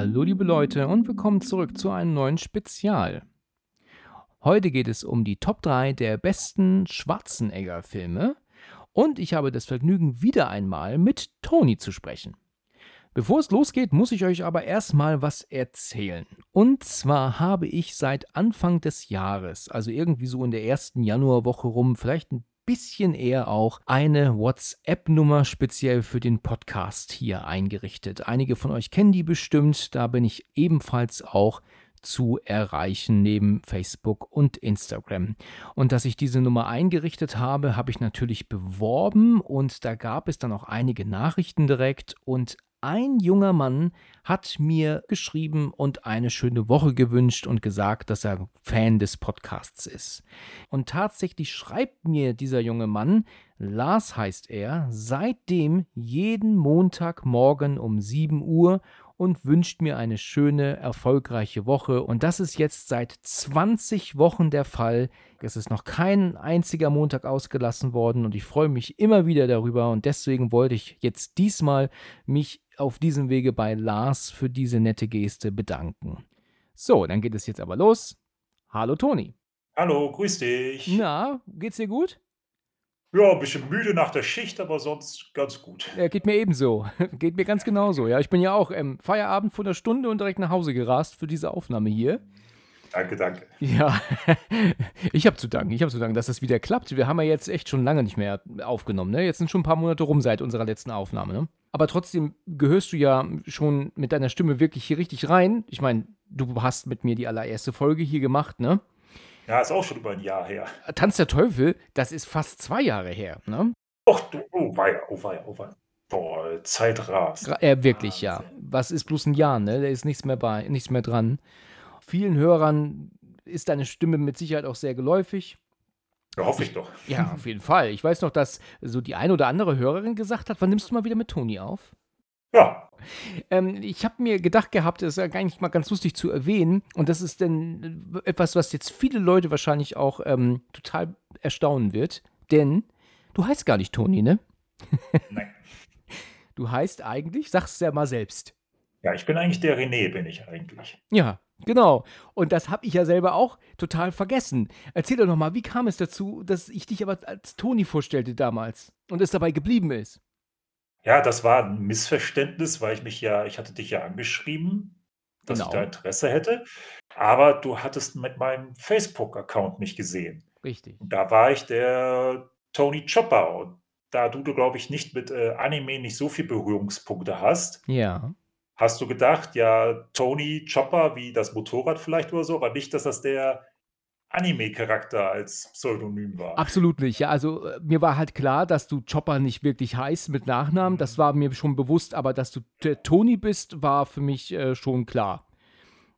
Hallo liebe Leute und willkommen zurück zu einem neuen Spezial. Heute geht es um die Top 3 der besten Schwarzenegger-Filme und ich habe das Vergnügen, wieder einmal mit Toni zu sprechen. Bevor es losgeht, muss ich euch aber erstmal was erzählen. Und zwar habe ich seit Anfang des Jahres, also irgendwie so in der ersten Januarwoche rum, vielleicht ein bisschen eher auch eine WhatsApp-Nummer speziell für den Podcast hier eingerichtet. Einige von euch kennen die bestimmt, da bin ich ebenfalls auch zu erreichen neben Facebook und Instagram. Und dass ich diese Nummer eingerichtet habe, habe ich natürlich beworben und da gab es dann auch einige Nachrichten direkt und ein junger Mann hat mir geschrieben und eine schöne Woche gewünscht und gesagt, dass er Fan des Podcasts ist. Und tatsächlich schreibt mir dieser junge Mann, Lars heißt er, seitdem jeden Montagmorgen um 7 Uhr und wünscht mir eine schöne, erfolgreiche Woche. Und das ist jetzt seit 20 Wochen der Fall. Es ist noch kein einziger Montag ausgelassen worden und ich freue mich immer wieder darüber. Und deswegen wollte ich jetzt diesmal mich auf diesem Wege bei Lars für diese nette Geste bedanken. So, dann geht es jetzt aber los. Hallo Toni. Hallo, grüß dich. Na, geht's dir gut? Ja, ein bisschen müde nach der Schicht, aber sonst ganz gut. Ja, geht mir ebenso. Geht mir ganz genauso. Ja, ich bin ja auch ähm, Feierabend vor einer Stunde und direkt nach Hause gerast für diese Aufnahme hier. Danke, danke. Ja, ich habe zu danken. Ich habe zu danken, dass das wieder klappt. Wir haben ja jetzt echt schon lange nicht mehr aufgenommen. Ne? Jetzt sind schon ein paar Monate rum seit unserer letzten Aufnahme. Ne? Aber trotzdem gehörst du ja schon mit deiner Stimme wirklich hier richtig rein. Ich meine, du hast mit mir die allererste Folge hier gemacht, ne? Ja, ist auch schon über ein Jahr her. Tanz der Teufel, das ist fast zwei Jahre her, ne? Och, du, oh weia, oh weia, oh weia. Boah, Zeit rast. Gra äh, wirklich, ja. Was ist bloß ein Jahr, ne? Da ist nichts mehr bei, nichts mehr dran. Vielen Hörern ist deine Stimme mit Sicherheit auch sehr geläufig. Ja, hoffe ich doch. Ja, auf jeden Fall. Ich weiß noch, dass so die eine oder andere Hörerin gesagt hat, wann nimmst du mal wieder mit Toni auf? Ja. Ähm, ich habe mir gedacht gehabt, das ist ja eigentlich mal ganz lustig zu erwähnen. Und das ist denn etwas, was jetzt viele Leute wahrscheinlich auch ähm, total erstaunen wird. Denn du heißt gar nicht Toni, ne? Nein. Du heißt eigentlich, sagst es ja mal selbst. Ja, ich bin eigentlich der René, bin ich eigentlich. Ja, genau. Und das habe ich ja selber auch total vergessen. Erzähl doch nochmal, wie kam es dazu, dass ich dich aber als Toni vorstellte damals und es dabei geblieben ist? Ja, das war ein Missverständnis, weil ich mich ja ich hatte dich ja angeschrieben, dass ich da Genau. Interesse hätte, aber du hattest mit meinem Facebook-Account mich gesehen. Richtig. Und da war ich der Tony Chopper und da du, du glaube ich, nicht mit, äh, Anime nicht so viel Berührungspunkte hast Ja. Hast du gedacht, ja, Tony Chopper wie das Motorrad vielleicht oder so, aber nicht, dass das der Anime-Charakter als Pseudonym war. Absolut nicht. Ja, also äh, mir war halt klar, dass du Chopper nicht wirklich heißt mit Nachnamen. Das war mir schon bewusst, aber dass du der Toni bist, war für mich äh, schon klar.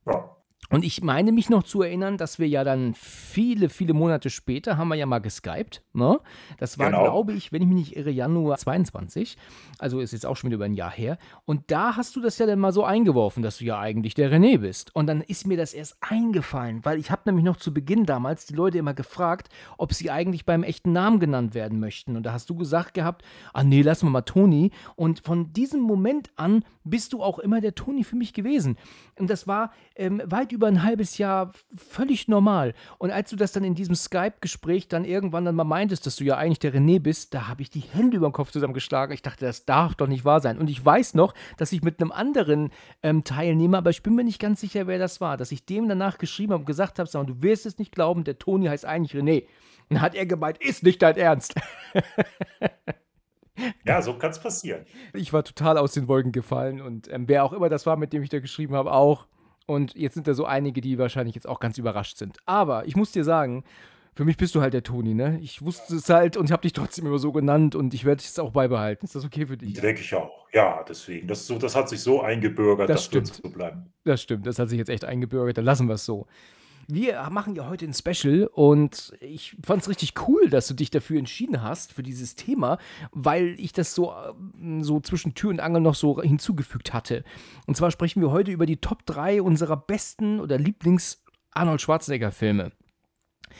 Ja. Und ich meine mich noch zu erinnern, dass wir ja dann viele, viele Monate später haben wir ja mal geskypt. Ne? Das war, Genau. glaube ich, wenn ich mich nicht irre, Januar 22. Also ist jetzt auch schon wieder über ein Jahr her. Und da hast du das ja dann mal so eingeworfen, dass du ja eigentlich der René bist. Und dann ist mir das erst eingefallen, weil ich habe nämlich noch zu Beginn damals die Leute immer gefragt, ob sie eigentlich beim echten Namen genannt werden möchten. Und da hast du gesagt gehabt, ah nee, lass mal mal Toni. Und von diesem Moment an bist du auch immer der Toni für mich gewesen. Und das war ähm, weit über ein halbes Jahr völlig normal. Und als du das dann in diesem Skype-Gespräch dann irgendwann dann mal meintest, dass du ja eigentlich der René bist, da habe ich die Hände über den Kopf zusammengeschlagen. Ich dachte, das darf doch nicht wahr sein. Und ich weiß noch, dass ich mit einem anderen ähm, Teilnehmer, aber ich bin mir nicht ganz sicher, wer das war, dass ich dem danach geschrieben habe und gesagt habe, sag du wirst es nicht glauben, der Toni heißt eigentlich René. Und dann hat er gemeint, ist nicht dein Ernst. Ja, so kann es passieren. Ich war total aus den Wolken gefallen und ähm, wer auch immer das war, mit dem ich da geschrieben habe, auch. Und jetzt sind da so einige, die wahrscheinlich jetzt auch ganz überrascht sind. Aber ich muss dir sagen, Für mich bist du halt der Toni, ne? Ich wusste es halt und ich habe dich trotzdem immer so genannt und ich werde es auch beibehalten. Ist das okay für dich? Denke ich auch. Ja, deswegen. Das, so, das hat sich so eingebürgert, Das das wird stimmt. so bleiben. Das stimmt, das hat sich jetzt echt eingebürgert, dann lassen wir es so. Wir machen ja heute ein Special und ich fand es richtig cool, dass du dich dafür entschieden hast, für dieses Thema, weil ich das so, ähm, so zwischen Tür und Angel noch so hinzugefügt hatte. Und zwar sprechen wir heute über die Top 3 unserer besten oder Lieblings-Arnold Schwarzenegger-Filme.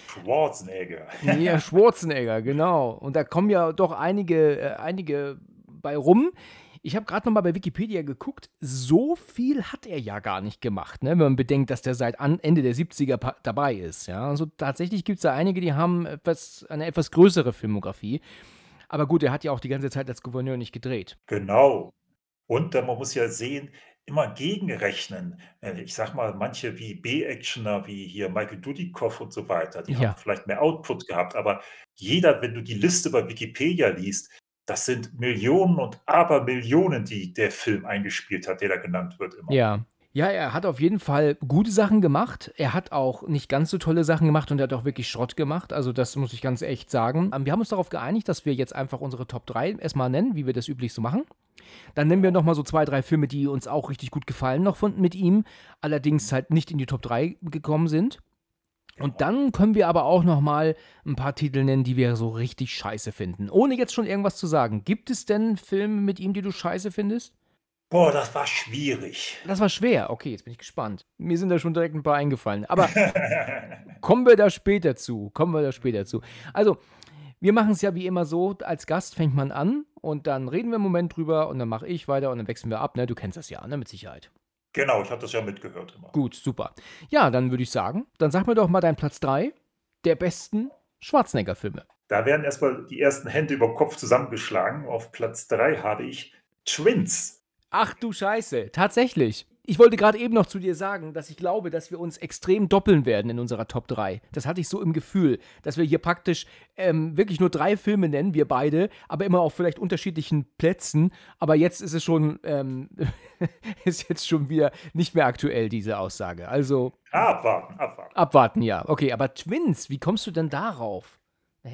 Schwarzenegger. Ja, Schwarzenegger, genau. Und da kommen ja doch einige, äh, einige bei rum. Ich habe gerade noch mal bei Wikipedia geguckt, so viel hat er ja gar nicht gemacht, ne? wenn man bedenkt, dass der seit Ende der 70er pa- dabei ist. Ja? Also tatsächlich gibt es da einige, die haben etwas, eine etwas größere Filmografie. Aber gut, er hat ja auch die ganze Zeit als Gouverneur nicht gedreht. Genau. Und äh, man muss ja sehen, immer gegenrechnen. Äh, Ich sag mal, manche wie B-Actioner, wie hier Michael Dudikoff und so weiter, die Ja. haben vielleicht mehr Output gehabt, aber jeder, wenn du die Liste bei Wikipedia liest, das sind Millionen und Abermillionen, die der Film eingespielt hat, der da genannt wird immer. Ja. Ja, er hat auf jeden Fall gute Sachen gemacht. Er hat auch nicht ganz so tolle Sachen gemacht und er hat auch wirklich Schrott gemacht. Also, das muss ich ganz echt sagen. Ähm, Wir haben uns darauf geeinigt, dass wir jetzt einfach unsere Top 3 erstmal nennen, wie wir das üblich so machen. Dann nennen wir nochmal so zwei, drei Filme, die uns auch richtig gut gefallen noch von, mit ihm, allerdings halt nicht in die Top 3 gekommen sind. Und dann können wir aber auch nochmal ein paar Titel nennen, die wir so richtig scheiße finden. Ohne jetzt schon irgendwas zu sagen. Gibt es denn Filme mit ihm, die du scheiße findest? Boah, das war schwierig. Das war schwer. Okay, jetzt bin ich gespannt. Mir sind da schon direkt ein paar eingefallen. Aber kommen wir da später zu. Kommen wir da später zu. Also, wir machen es ja wie immer so, als Gast fängt man an und dann reden wir einen Moment drüber und dann mache ich weiter und dann wechseln wir ab. Ne? Du kennst das ja, ne? Mit Sicherheit. Genau, ich habe das ja mitgehört immer. Gut, super. Ja, dann würde ich sagen, dann sag mir doch mal deinen Platz 3 der besten Schwarzenegger-Filme. Da werden erstmal die ersten Hände über Kopf zusammengeschlagen. Auf Platz 3 habe ich Twins. Ach du Scheiße, tatsächlich. Ich wollte gerade eben noch zu dir sagen, dass ich glaube, dass wir uns extrem doppeln werden in unserer Top 3. Das hatte ich so im Gefühl, dass wir hier praktisch ähm, wirklich nur drei Filme nennen, wir beide, aber immer auf vielleicht unterschiedlichen Plätzen. Aber jetzt ist es schon, ähm, ist jetzt schon wieder nicht mehr aktuell, diese Aussage. Also Abwarten, abwarten. abwarten, ja. Okay, aber Twins, wie kommst du denn darauf?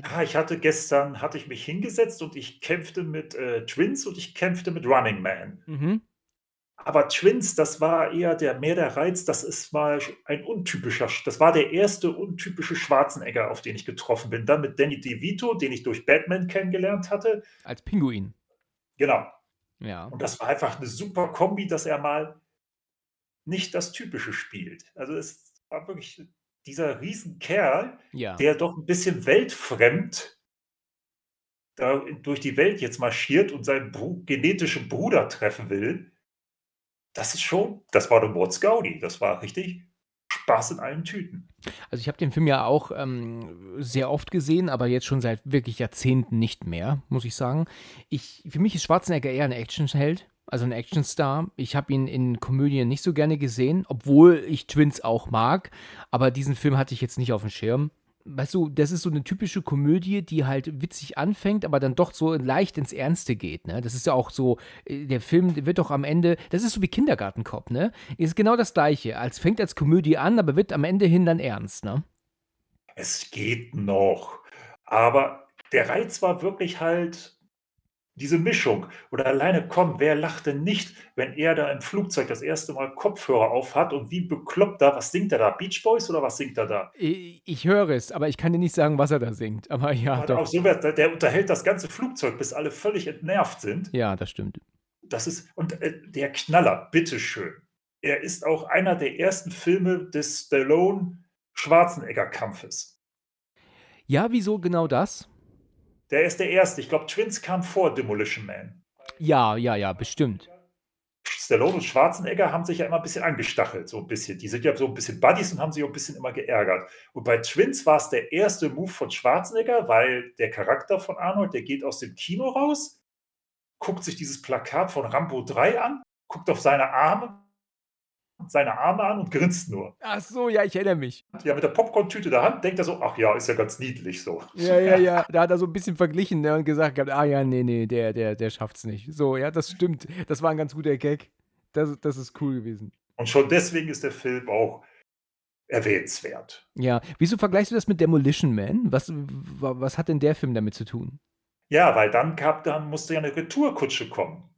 Ah, ich hatte gestern, hatte ich mich hingesetzt und ich kämpfte mit äh, Twins und ich kämpfte mit Running Man. Mhm. Aber Twins, das war eher der, mehr der Reiz, das ist mal ein untypischer, das war der erste untypische Schwarzenegger, auf den ich getroffen bin. Dann mit Danny DeVito, den ich durch Batman kennengelernt hatte. Als Pinguin. Genau. Ja. Und das war einfach eine super Kombi, dass er mal nicht das Typische spielt. Also es war wirklich dieser Riesenkerl, Ja. der doch ein bisschen weltfremd da durch die Welt jetzt marschiert und seinen genetischen Bruder treffen will. Das ist schon, das war der What's Gaudi. Das war richtig Spaß in allen Tüten. Also ich habe den Film ja auch ähm, sehr oft gesehen, aber jetzt schon seit wirklich Jahrzehnten nicht mehr, muss ich sagen. Ich, für mich ist Schwarzenegger eher ein Actionheld, also ein Actionstar. Ich habe ihn in Komödien nicht so gerne gesehen, obwohl ich Twins auch mag, aber diesen Film hatte ich jetzt nicht auf dem Schirm. Weißt du, das ist so eine typische Komödie, die halt witzig anfängt, aber dann doch so leicht ins Ernste geht, ne? Das ist ja auch so, äh, der Film wird doch am Ende, das ist so wie Kindergartenkopf, ne? Ist genau das Gleiche. Als fängt als Komödie an, aber wird am Ende hin dann ernst, ne? Es geht noch. Aber der Reiz war wirklich halt diese Mischung. Oder alleine, komm, wer lacht denn nicht, wenn er da im Flugzeug das erste Mal Kopfhörer auf hat und wie bekloppt da, was singt er da? Beach Boys oder was singt er da? Ich, ich höre es, aber ich kann dir nicht sagen, was er da singt. Aber ja, Aber auch doch. so, wird- der unterhält das ganze Flugzeug, bis alle völlig entnervt sind. Ja, das stimmt. Das ist, und äh, der Knaller, bitteschön. Er ist auch einer der ersten Filme des Stallone-Schwarzenegger-Kampfes. Ja, wieso genau das? Der ist der erste. Ich glaube, Twins kam vor Demolition Man. Ja, ja, ja, bestimmt. Stallone und Schwarzenegger haben sich ja immer ein bisschen angestachelt, so ein bisschen. Die sind ja so ein bisschen Buddies und haben sich auch ein bisschen immer geärgert. Und bei Twins war es der erste Move von Schwarzenegger, weil der Charakter von Arnold, der geht aus dem Kino raus, guckt sich dieses Plakat von Rambo 3 an, guckt auf seine Arme, seine Arme an und grinst nur. Ach so, ja, ich erinnere mich. Ja, mit der Popcorn-Tüte in der Hand denkt er so, ach ja, ist ja ganz niedlich so. Ja, ja, ja. Da hat er so ein bisschen verglichen ne, und gesagt, ah ja, nee, nee, der, der, der schafft's nicht. So, ja, das stimmt. Das war ein ganz guter Gag. Das, das ist cool gewesen. Und schon deswegen ist der Film auch erwähnenswert. Ja, wieso vergleichst du das mit Demolition Man? Was, was hat denn der Film damit zu tun? Ja, weil dann, gab, dann musste ja eine Retourkutsche kommen.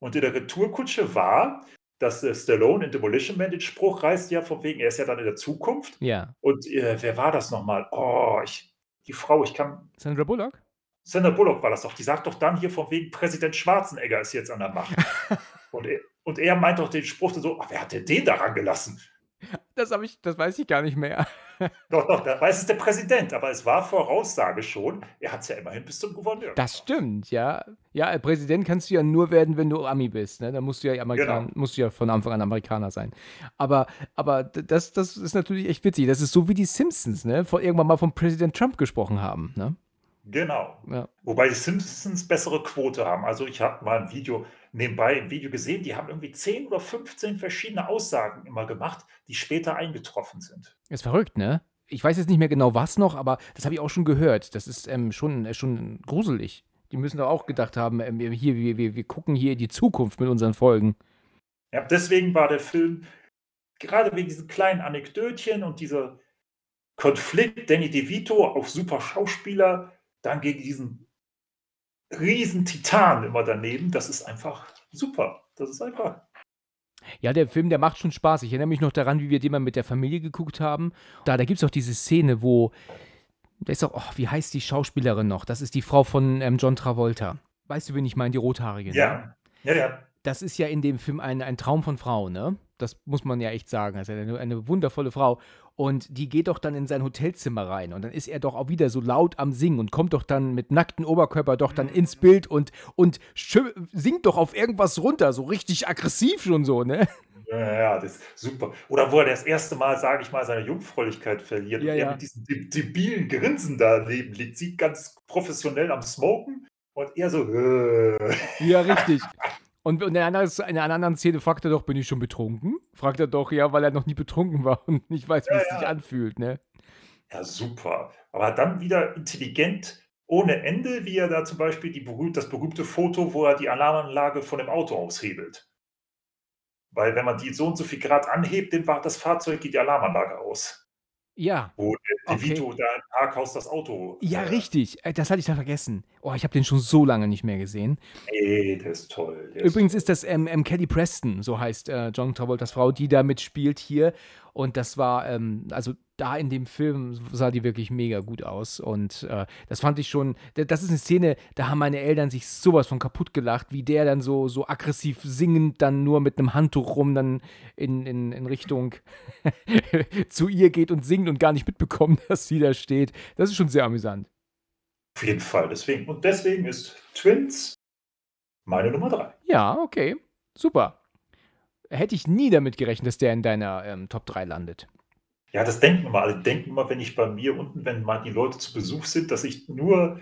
Und in der Retourkutsche war, dass äh, Stallone in Demolition Man den Spruch reißt, ja, von wegen, er ist ja dann in der Zukunft. Ja. Und äh, wer war das nochmal? Oh, ich, die Frau, ich kann. Sandra Bullock? Sandra Bullock war das doch. Die sagt doch dann hier von wegen, Präsident Schwarzenegger ist jetzt an der Macht. und, er, und er meint doch den Spruch so, ach, wer hat denn den daran gelassen? Das, ich, das weiß ich gar nicht mehr. Doch, doch, da weiß es der Präsident, aber es war Voraussage schon. Er hat es ja immerhin bis zum Gouverneur. Das stimmt, ja. Ja, Präsident kannst du ja nur werden, wenn du Ami bist. Ne? Da musst du ja Amerikan genau. musst du ja von Anfang an Amerikaner sein. Aber, aber das, das ist natürlich echt witzig. Das ist so wie die Simpsons, ne? Von, irgendwann mal von Präsident Trump gesprochen haben. Ne? Genau. Ja. Wobei die Simpsons bessere Quote haben. Also ich habe mal ein Video nebenbei ein Video gesehen, die haben irgendwie 10 oder 15 verschiedene Aussagen immer gemacht, die später eingetroffen sind. Ist verrückt, ne? Ich weiß jetzt nicht mehr genau was noch, aber das habe ich auch schon gehört. Das ist ähm, schon, äh, schon gruselig. Die müssen doch auch gedacht haben, ähm, hier, wir, wir, wir gucken hier in die Zukunft mit unseren Folgen. Ja, deswegen war der Film, gerade wegen diesen kleinen Anekdötchen und dieser Konflikt, Danny DeVito, auch super Schauspieler, dann gegen diesen riesen Titan immer daneben. Das ist einfach super. Das ist einfach. Ja, der Film, der macht schon Spaß. Ich erinnere mich noch daran, wie wir den mal mit der Familie geguckt haben. Da, da gibt es auch diese Szene, wo. Da ist auch, oh, wie heißt die Schauspielerin noch? Das ist die Frau von ähm, John Travolta. Weißt du, wen ich meine? Die Rothaarige. Ja. Ne? Ja, ja. Das ist ja in dem Film ein, ein Traum von Frau, ne? Das muss man ja echt sagen. Also eine, eine wundervolle Frau. Und die geht doch dann in sein Hotelzimmer rein und dann ist er doch auch wieder so laut am Singen und kommt doch dann mit nacktem Oberkörper doch dann ins Bild und, und singt doch auf irgendwas runter, so richtig aggressiv schon so, ne? Ja, ja, das ist super. Oder wo er das erste Mal, sage ich mal, seine Jungfräulichkeit verliert ja, und er ja. mit diesem debilen Grinsen daneben liegt, sieht ganz professionell am Smoken und er so. Äh. Ja, richtig. Und in einer, in einer anderen Szene fragt er doch, bin ich schon betrunken? Fragt er doch, ja, weil er noch nie betrunken war und nicht weiß, wie ja, es ja. sich anfühlt, ne? Ja, super. Aber dann wieder intelligent ohne Ende, wie er da zum Beispiel die berühmt, das berühmte Foto, wo er die Alarmanlage von dem Auto aushebelt. Weil wenn man die so und so viel Grad anhebt, dann war das Fahrzeug, geht die Alarmanlage aus. Ja. Wo der okay. Vito da im Parkhaus das Auto. Ja, äh, richtig. Äh, das hatte ich da vergessen. Oh, ich habe den schon so lange nicht mehr gesehen. Ey, der ist toll. Der Übrigens ist, ist das ähm, ähm, Kelly Preston, so heißt äh, John Travoltas Frau, die da mitspielt hier. Und das war, ähm, also da in dem Film sah die wirklich mega gut aus. Und äh, das fand ich schon, das ist eine Szene, da haben meine Eltern sich sowas von kaputt gelacht, wie der dann so, so aggressiv singend dann nur mit einem Handtuch rum dann in, in, in Richtung zu ihr geht und singt und gar nicht mitbekommt, dass sie da steht. Das ist schon sehr amüsant. Auf jeden Fall, deswegen. Und deswegen ist Twins meine Nummer drei. Ja, okay. Super. Hätte ich nie damit gerechnet, dass der in deiner ähm, Top 3 landet. Ja, das denken immer alle. Denken immer, wenn ich bei mir unten, wenn mal die Leute zu Besuch sind, dass ich nur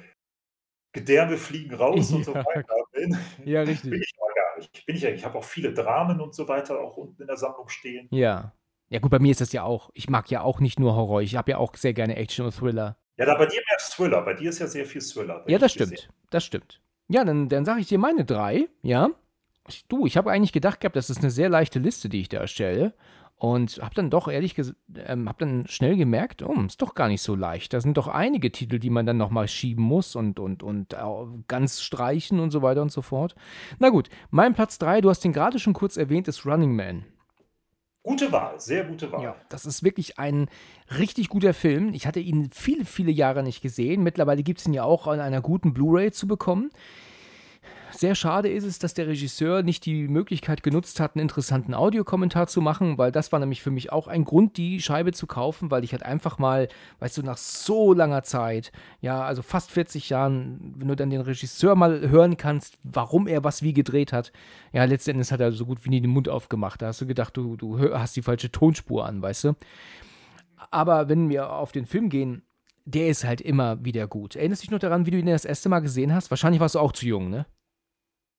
Gedärme fliegen raus ja. und so weiter bin. Ja, richtig. Bin ich aber gar nicht. Bin ich, ich habe auch viele Dramen und so weiter auch unten in der Sammlung stehen. Ja. Ja, gut, bei mir ist das ja auch. Ich mag ja auch nicht nur Horror. Ich habe ja auch sehr gerne Action und Thriller. Ja, da bei dir mehr Thriller. Bei dir ist ja sehr viel Thriller. Ja, das stimmt. Das stimmt. Ja, dann, dann sage ich dir meine drei. Ja. Du, ich habe eigentlich gedacht gehabt, das ist eine sehr leichte Liste, die ich da erstelle. Und habe dann doch ehrlich gesagt, ähm, habe dann schnell gemerkt, oh, ist doch gar nicht so leicht. Da sind doch einige Titel, die man dann nochmal schieben muss und, und, und äh, ganz streichen und so weiter und so fort. Na gut, mein Platz 3, du hast den gerade schon kurz erwähnt, ist Running Man. Gute Wahl, sehr gute Wahl. Ja, das ist wirklich ein richtig guter Film. Ich hatte ihn viele, viele Jahre nicht gesehen. Mittlerweile gibt es ihn ja auch an einer guten Blu-ray zu bekommen. Sehr schade ist es, dass der Regisseur nicht die Möglichkeit genutzt hat, einen interessanten Audiokommentar zu machen, weil das war nämlich für mich auch ein Grund, die Scheibe zu kaufen, weil ich halt einfach mal, weißt du, nach so langer Zeit, ja, also fast 40 Jahren, wenn du dann den Regisseur mal hören kannst, warum er was wie gedreht hat, ja, letztendlich hat er so gut wie nie den Mund aufgemacht. Da hast du gedacht, du, du hast die falsche Tonspur an, weißt du. Aber wenn wir auf den Film gehen, der ist halt immer wieder gut. Erinnerst du dich noch daran, wie du ihn das erste Mal gesehen hast? Wahrscheinlich warst du auch zu jung, ne?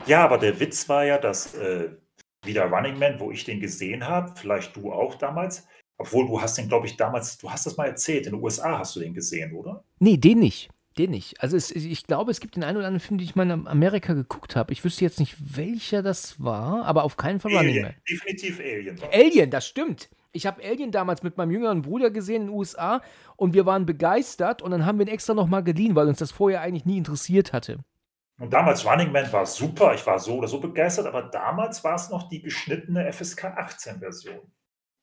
Ja, aber der Witz war ja, dass äh, wieder Running Man, wo ich den gesehen habe, vielleicht du auch damals, obwohl du hast den, glaube ich, damals, du hast das mal erzählt, in den USA hast du den gesehen, oder? Nee, den nicht. Den nicht. Also es, ich glaube, es gibt den einen oder anderen Film, den ich mal in Amerika geguckt habe. Ich wüsste jetzt nicht, welcher das war, aber auf keinen Fall Running Man. Definitiv Alien. Alien, das stimmt. Ich habe Alien damals mit meinem jüngeren Bruder gesehen in den USA und wir waren begeistert und dann haben wir ihn extra nochmal geliehen, weil uns das vorher eigentlich nie interessiert hatte. Und damals Running Man war super, ich war so oder so begeistert, aber damals war es noch die geschnittene FSK 18 Version.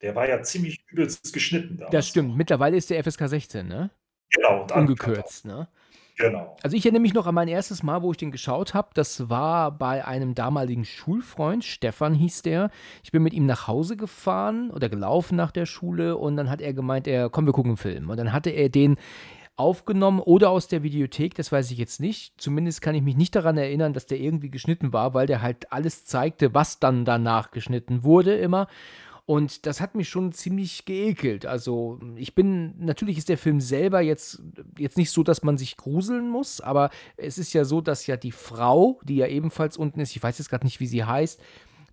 Der war ja ziemlich übelst geschnitten damals. Das stimmt. Mittlerweile ist der FSK 16, ne? Genau. Und Ungekürzt, ne? Genau. Also ich erinnere mich noch an mein erstes Mal, wo ich den geschaut habe. Das war bei einem damaligen Schulfreund, Stefan hieß der. Ich bin mit ihm nach Hause gefahren oder gelaufen nach der Schule und dann hat er gemeint, er, komm, wir gucken einen Film. Und dann hatte er den aufgenommen oder aus der Videothek, das weiß ich jetzt nicht. Zumindest kann ich mich nicht daran erinnern, dass der irgendwie geschnitten war, weil der halt alles zeigte, was dann danach geschnitten wurde immer. Und das hat mich schon ziemlich geekelt. Also, ich bin, natürlich ist der Film selber jetzt, jetzt nicht so, dass man sich gruseln muss, aber es ist ja so, dass ja die Frau, die ja ebenfalls unten ist, ich weiß jetzt gerade nicht, wie sie heißt,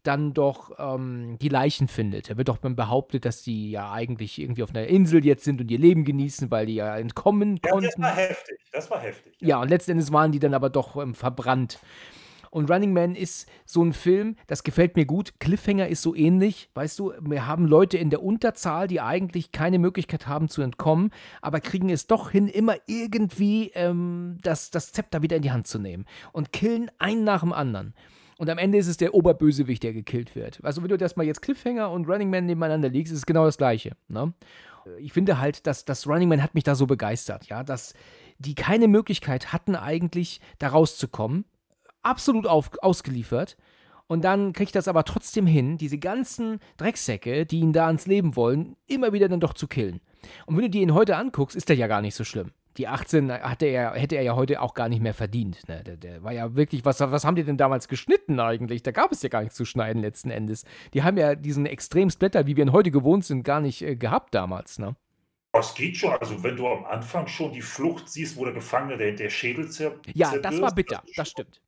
dann doch ähm, die Leichen findet. Er wird doch behauptet, dass die ja eigentlich irgendwie auf einer Insel jetzt sind und ihr Leben genießen, weil die ja entkommen Ja, konnten. das war heftig. Das war heftig. Ja, und letzten Endes waren die dann aber doch ähm, verbrannt. Und Running Man ist so ein Film, das gefällt mir gut. Cliffhanger ist so ähnlich. Weißt du, wir haben Leute in der Unterzahl, die eigentlich keine Möglichkeit haben zu entkommen, aber kriegen es doch hin, immer irgendwie ähm, das, das Zepter wieder in die Hand zu nehmen und killen einen nach dem anderen. Und am Ende ist es der Oberbösewicht, der gekillt wird. Also, wenn du das mal jetzt Cliffhanger und Running Man nebeneinander legst, ist es genau das Gleiche. Ne? Ich finde halt, dass das Running Man hat mich da so begeistert, ja, dass die keine Möglichkeit hatten, eigentlich da rauszukommen. Absolut auf, ausgeliefert. Und dann kriegt das aber trotzdem hin, diese ganzen Drecksäcke, die ihn da ans Leben wollen, immer wieder dann doch zu killen. Und wenn du dir ihn heute anguckst, ist der ja gar nicht so schlimm. Die 18 hatte er, hätte er ja heute auch gar nicht mehr verdient. Ne? Der, der war ja wirklich, was, was haben die denn damals geschnitten eigentlich? Da gab es ja gar nichts zu schneiden letzten Endes. Die haben ja diesen extremen Splatter, wie wir ihn heute gewohnt sind, gar nicht äh, gehabt damals. Ne? Das geht schon. Also, wenn du am Anfang schon die Flucht siehst, wo der Gefangene der, der Schädel zer Ja, das war bitter, das schon- stimmt.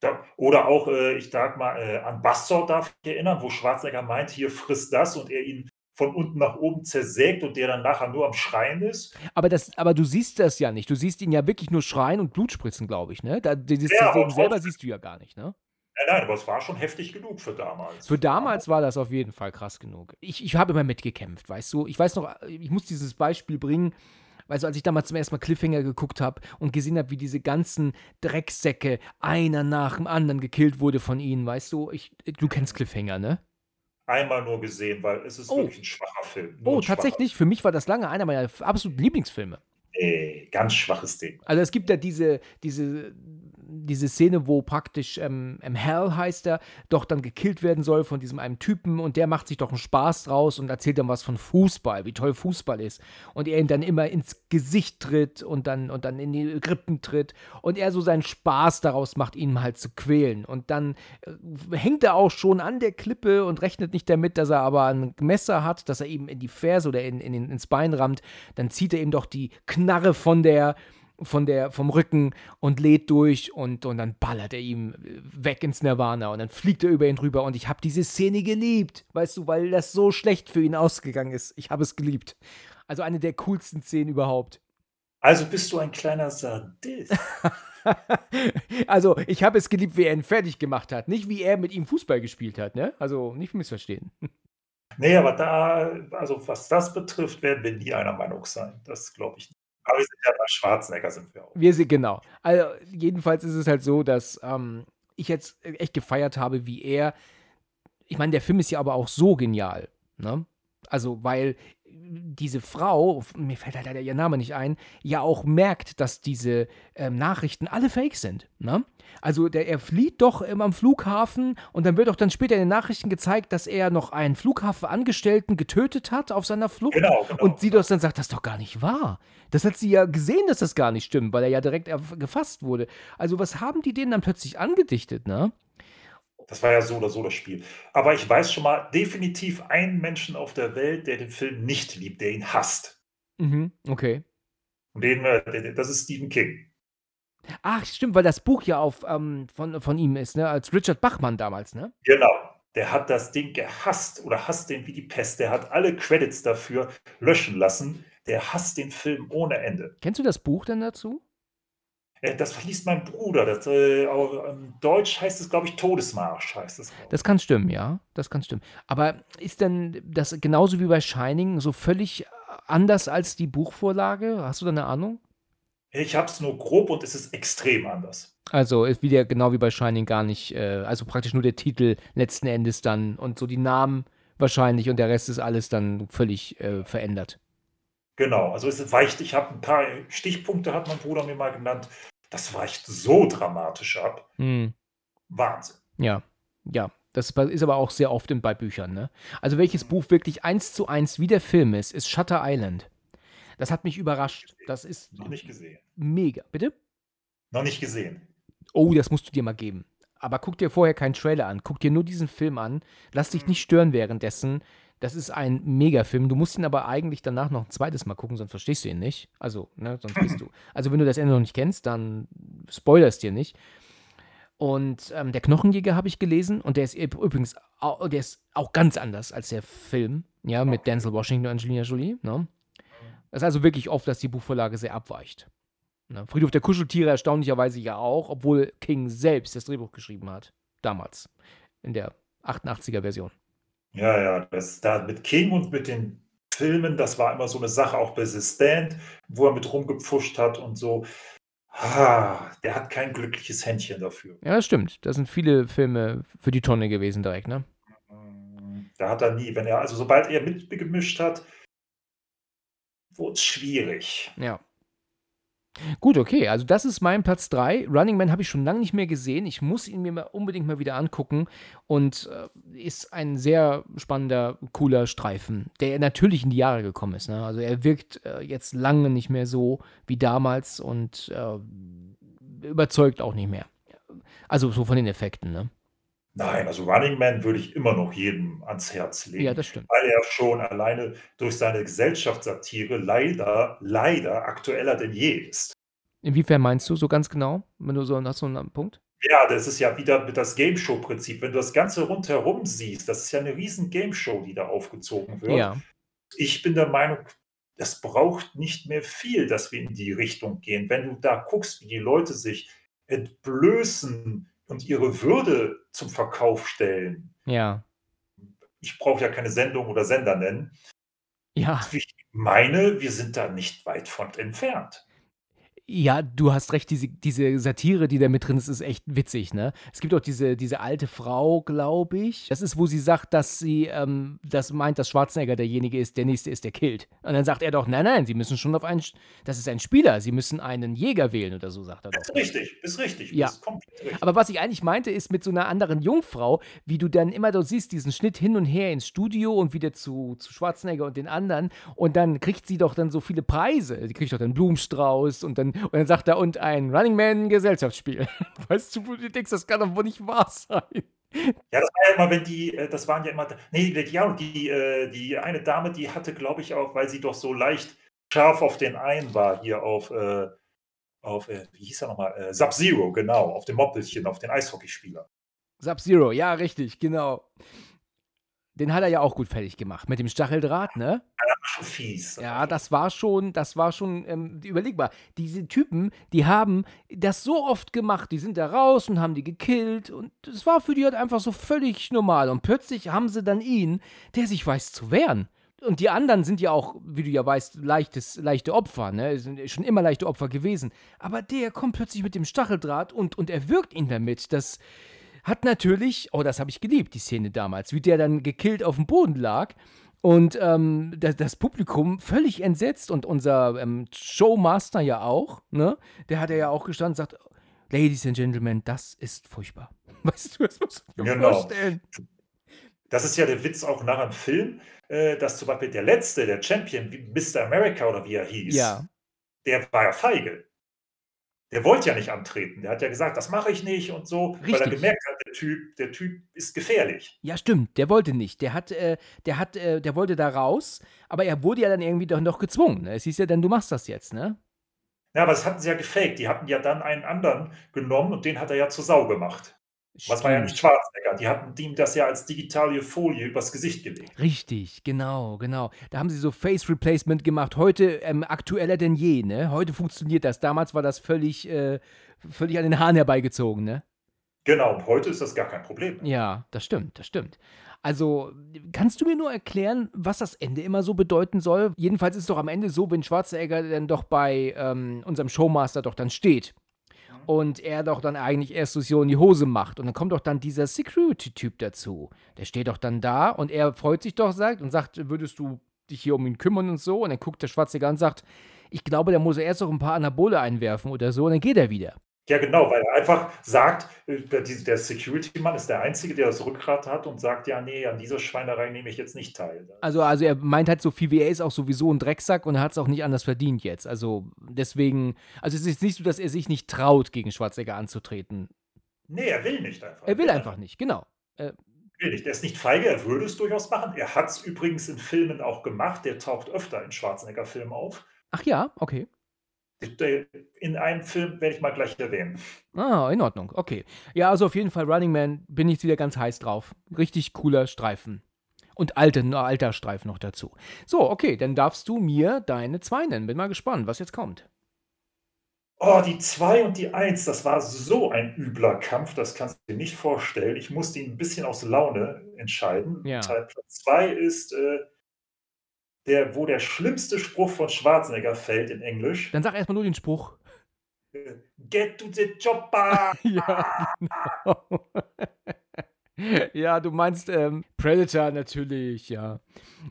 Da, oder auch, äh, ich sag mal, äh, an Bastard darf ich erinnern, wo Schwarzenegger meint, hier frisst das und er ihn von unten nach oben zersägt und der dann nachher nur am Schreien ist. Aber, das, aber du siehst das ja nicht. Du siehst ihn ja wirklich nur schreien und Blut spritzen, glaube ich. Ne? Da, dieses Ja, Zersägen selber siehst du ja gar nicht. Ne? Nein, nein, aber es war schon heftig genug für damals. Für damals war das auf jeden Fall krass genug. Ich, ich habe immer mitgekämpft, weißt du? Ich weiß noch, ich muss dieses Beispiel bringen. Du, als ich damals zum ersten Mal Cliffhanger geguckt habe und gesehen habe, wie diese ganzen Drecksäcke einer nach dem anderen gekillt wurde von ihnen, weißt du? Ich, du kennst Cliffhanger, ne? Einmal nur gesehen, weil es ist Oh. wirklich ein schwacher Film. Nur Oh, ein schwacher. tatsächlich, für mich war das lange einer meiner absoluten Lieblingsfilme. Nee, ganz schwaches Ding. Also es gibt ja diese, diese, diese Szene, wo praktisch ähm, Hal heißt er, doch dann gekillt werden soll von diesem einem Typen und der macht sich doch einen Spaß draus und erzählt dann was von Fußball, wie toll Fußball ist. Und er ihm dann immer ins Gesicht tritt und dann, und dann in die Rippen tritt und er so seinen Spaß daraus macht, ihn halt zu quälen. Und dann äh, hängt er auch schon an der Klippe und rechnet nicht damit, dass er aber ein Messer hat, dass er ihm in die Ferse oder in, in, ins Bein rammt. Dann zieht er ihm doch die Knarre von der, von der, vom Rücken und lädt durch und, und dann ballert er ihm weg ins Nirvana und dann fliegt er über ihn drüber und ich habe diese Szene geliebt, weißt du, weil das so schlecht für ihn ausgegangen ist. Ich habe es geliebt. Also eine der coolsten Szenen überhaupt. Also bist du ein kleiner Sadist. also ich habe es geliebt, wie er ihn fertig gemacht hat, nicht wie er mit ihm Fußball gespielt hat, ne? Also nicht missverstehen. Nee, aber da, also was das betrifft, werden wir nie einer Meinung sein. Das glaube ich nicht. Aber wir sind ja bei Schwarzenegger sind wir auch. Wir sind genau. Also jedenfalls ist es halt so, dass ähm, ich jetzt echt gefeiert habe, wie er. Ich meine, der Film ist ja aber auch so genial, ne? Also, weil diese Frau, mir fällt halt leider ihr Name nicht ein, ja auch merkt, dass diese ähm, Nachrichten alle fake sind. Ne? Also der, er flieht doch ähm, am Flughafen und dann wird doch dann später in den Nachrichten gezeigt, dass er noch einen Flughafenangestellten getötet hat auf seiner Flucht. Genau, genau. Und sie das dann sagt, das ist doch gar nicht wahr. Das hat sie ja gesehen, dass das gar nicht stimmt, weil er ja direkt gefasst wurde. Also was haben die denen dann plötzlich angedichtet, ne? Das war ja so oder so das Spiel. Aber ich weiß schon mal definitiv einen Menschen auf der Welt, der den Film nicht liebt, der ihn hasst. Mhm, okay. Und den, äh, das ist Stephen King. Ach, stimmt, weil das Buch ja auf, ähm, von, von ihm ist, ne? Als Richard Bachmann damals, ne? Genau. Der hat das Ding gehasst oder hasst den wie die Pest. Der hat alle Credits dafür löschen lassen. Der hasst den Film ohne Ende. Kennst du das Buch denn dazu? Äh, das liest mein Bruder. Das, äh, auch, ähm, Deutsch heißt es, glaube ich, Todesmarsch heißt es. Das kann stimmen, ja. Das kann stimmen. Aber ist denn das genauso wie bei Shining so völlig anders als die Buchvorlage? Hast du da eine Ahnung? Ich habe es nur grob und es ist extrem anders. Also ist wieder genau wie bei Shining gar nicht, äh, also praktisch nur der Titel letzten Endes dann und so die Namen wahrscheinlich und der Rest ist alles dann völlig äh, verändert. Genau, also es weicht, ich habe ein paar Stichpunkte, hat mein Bruder mir mal genannt. Das weicht so dramatisch ab. Hm. Wahnsinn. Ja, ja. Das ist aber auch sehr oft bei Büchern, ne? Also welches Buch wirklich eins zu eins wie der Film ist, ist Shutter Island. Das hat mich überrascht. Das ist Noch nicht gesehen. mega. Bitte? Noch nicht gesehen. Oh, das musst du dir mal geben. Aber guck dir vorher keinen Trailer an. Guck dir nur diesen Film an. Lass dich nicht stören währenddessen. Das ist ein Megafilm. Du musst ihn aber eigentlich danach noch ein zweites Mal gucken, sonst verstehst du ihn nicht. Also, ne, sonst bist du. Also, wenn du das Ende noch nicht kennst, dann spoilerst dir nicht. Und ähm, der Knochenjäger habe ich gelesen und der ist übrigens auch, der ist auch ganz anders als der Film, ja, mit Denzel Washington und Angelina Jolie. Ne? Das ist also wirklich oft, dass die Buchvorlage sehr abweicht. Ne? Friedhof der Kuscheltiere erstaunlicherweise ja auch, obwohl King selbst das Drehbuch geschrieben hat. Damals. In der 88er-Version. Ja, ja, das da mit King und mit den Filmen, das war immer so eine Sache, auch bei The Stand, wo er mit rumgepfuscht hat und so. Ah, der hat kein glückliches Händchen dafür. Ja, das stimmt. Da sind viele Filme für die Tonne gewesen direkt, ne? Da hat er nie, wenn er, also sobald er mitgemischt hat, wurde es schwierig. Ja. Gut, okay. Also das ist mein Platz 3. Running Man habe ich schon lange nicht mehr gesehen. Ich muss ihn mir mal unbedingt mal wieder angucken. Und äh, ist ein sehr spannender, cooler Streifen, der natürlich in die Jahre gekommen ist. Ne? Also er wirkt äh, jetzt lange nicht mehr so wie damals und äh, überzeugt auch nicht mehr. Also so von den Effekten, ne? Nein, also Running Man würde ich immer noch jedem ans Herz legen. Ja, das stimmt. Weil er schon alleine durch seine Gesellschaftssatire leider, leider aktueller denn je ist. Inwiefern meinst du so ganz genau? Wenn du so hast so einen Punkt? Ja, das ist ja wieder mit das Game Show Prinzip. Wenn du das Ganze rundherum siehst, das ist ja eine riesen Game Show, die da aufgezogen wird. Ja. Ich bin der Meinung, das braucht nicht mehr viel, dass wir in die Richtung gehen. Wenn du da guckst, wie die Leute sich entblößen, und ihre Würde zum Verkauf stellen. Ja. Ich brauche ja keine Sendung oder Sender nennen. Ja. Ich meine, wir sind da nicht weit von entfernt. Ja, du hast recht, diese, diese Satire, die da mit drin ist, ist echt witzig, ne? Es gibt auch diese, diese alte Frau, glaube ich. Das ist, wo sie sagt, dass sie ähm, das meint, dass Schwarzenegger derjenige ist, der nächste ist, der killt. Und dann sagt er doch, nein, nein, sie müssen schon auf einen, das ist ein Spieler, sie müssen einen Jäger wählen oder so, sagt er doch. Ist richtig, ist richtig. Ja. Ist richtig. Aber was ich eigentlich meinte, ist mit so einer anderen Jungfrau, wie du dann immer, du siehst diesen Schnitt hin und her ins Studio und wieder zu, zu Schwarzenegger und den anderen und dann kriegt sie doch dann so viele Preise. Sie kriegt doch dann Blumenstrauß und dann und dann sagt er, und ein Running Man Gesellschaftsspiel. Weißt du, wo du denkst, das kann doch wohl nicht wahr sein. Ja, das war ja immer, wenn die, äh, das waren ja immer, nee, ja, die, äh, die eine Dame, die hatte, glaube ich, auch, weil sie doch so leicht scharf auf den einen war, hier auf, äh, auf wie hieß er nochmal, Sub-Zero, genau, auf dem Moppelchen, auf den Eishockeyspieler. Sub-Zero, ja, richtig, genau. Den hat er ja auch gut fertig gemacht mit dem Stacheldraht, ne? Ja, das war schon fies. Ja, das war schon, das war schon ähm, überlegbar. Diese Typen, die haben das so oft gemacht, die sind da raus und haben die gekillt und es war für die halt einfach so völlig normal. Und plötzlich haben sie dann ihn, der sich weiß zu wehren. Und die anderen sind ja auch, wie du ja weißt, leichtes, leichte Opfer, ne? Sind schon immer leichte Opfer gewesen. Aber der kommt plötzlich mit dem Stacheldraht und, und erwürgt ihn damit. Das, hat natürlich, oh, das habe ich geliebt, die Szene damals, wie der dann gekillt auf dem Boden lag. Und ähm, das, das, Publikum völlig entsetzt und unser ähm, Showmaster ja auch, ne? Der hat ja auch gestanden und sagt, Ladies and Gentlemen, das ist furchtbar. Weißt du, das musst du dir genau. vorstellen. Das ist ja der Witz auch nach dem Film, äh, dass zum Beispiel der Letzte, der Champion, Mr. America oder wie er hieß, ja. der war ja feige der wollte ja nicht antreten. Der hat ja gesagt, das mache ich nicht und so, Richtig. weil er gemerkt hat, der Typ, der Typ ist gefährlich. Ja, stimmt, der wollte nicht. Der hat, äh, der hat, äh, der wollte da raus, aber er wurde ja dann irgendwie doch noch gezwungen. Ne? Es hieß ja dann, du machst das jetzt, ne? Ja, aber das hatten sie ja gefaked. Die hatten ja dann einen anderen genommen und den hat er ja zur Sau gemacht. Was war ja nicht Stimmt. Schwarzenegger. Die hatten ihm das ja als digitale Folie übers Gesicht gelegt. Richtig, genau, genau. Da haben sie so Face Replacement gemacht. Heute ähm, aktueller denn je, ne? Heute funktioniert das. Damals war das völlig, äh, völlig an den Haaren herbeigezogen, ne? Genau, und heute ist das gar kein Problem mehr. Ja, das stimmt, das stimmt. Also, kannst du mir nur erklären, was das Ende immer so bedeuten soll? Jedenfalls ist es doch am Ende so, wenn Schwarzenegger dann doch bei ähm, unserem Showmaster doch dann steht und er doch dann eigentlich erst so in die Hose macht und dann kommt doch dann dieser Security-Typ dazu. Der steht doch dann da und er freut sich doch, sagt und sagt, würdest du dich hier um ihn kümmern und so? Und dann guckt der Schwarzenegger an und sagt, ich glaube, da muss er erst noch ein paar Anabole einwerfen oder so und dann geht er wieder. Ja, genau, weil er einfach sagt, äh, der, Security-Mann ist der Einzige, der das Rückgrat hat und sagt, ja, nee, an dieser Schweinerei nehme ich jetzt nicht teil. Also, also er meint halt so viel wie er ist auch sowieso ein Drecksack und er hat es auch nicht anders verdient jetzt. Also deswegen, also es ist nicht so, dass er sich nicht traut, gegen Schwarzenegger anzutreten. Nee, er will nicht einfach. Er will einfach nicht, genau. will nicht. Er ist nicht feige, er würde es durchaus machen. Er hat es übrigens in Filmen auch gemacht. Der taucht öfter in Schwarzenegger-Filmen auf. Ach ja, okay. In einem Film werde ich mal gleich erwähnen. Ah, in Ordnung, okay. Ja, also auf jeden Fall Running Man bin ich wieder ganz heiß drauf. Richtig cooler Streifen. Und alte, alter Streifen noch dazu. So, okay, dann darfst du mir deine zwei nennen. Bin mal gespannt, was jetzt kommt. Oh, die 2 und die 1, das war so ein übler Kampf, das kannst du dir nicht vorstellen. Ich musste ihn ein bisschen aus Laune entscheiden. Ja. Teil Platz 2 ist, äh, der, wo der schlimmste Spruch von Schwarzenegger fällt in Englisch. Dann sag erstmal nur den Spruch. Get to the chopper! Ja, genau. ja, du meinst ähm, Predator natürlich, ja.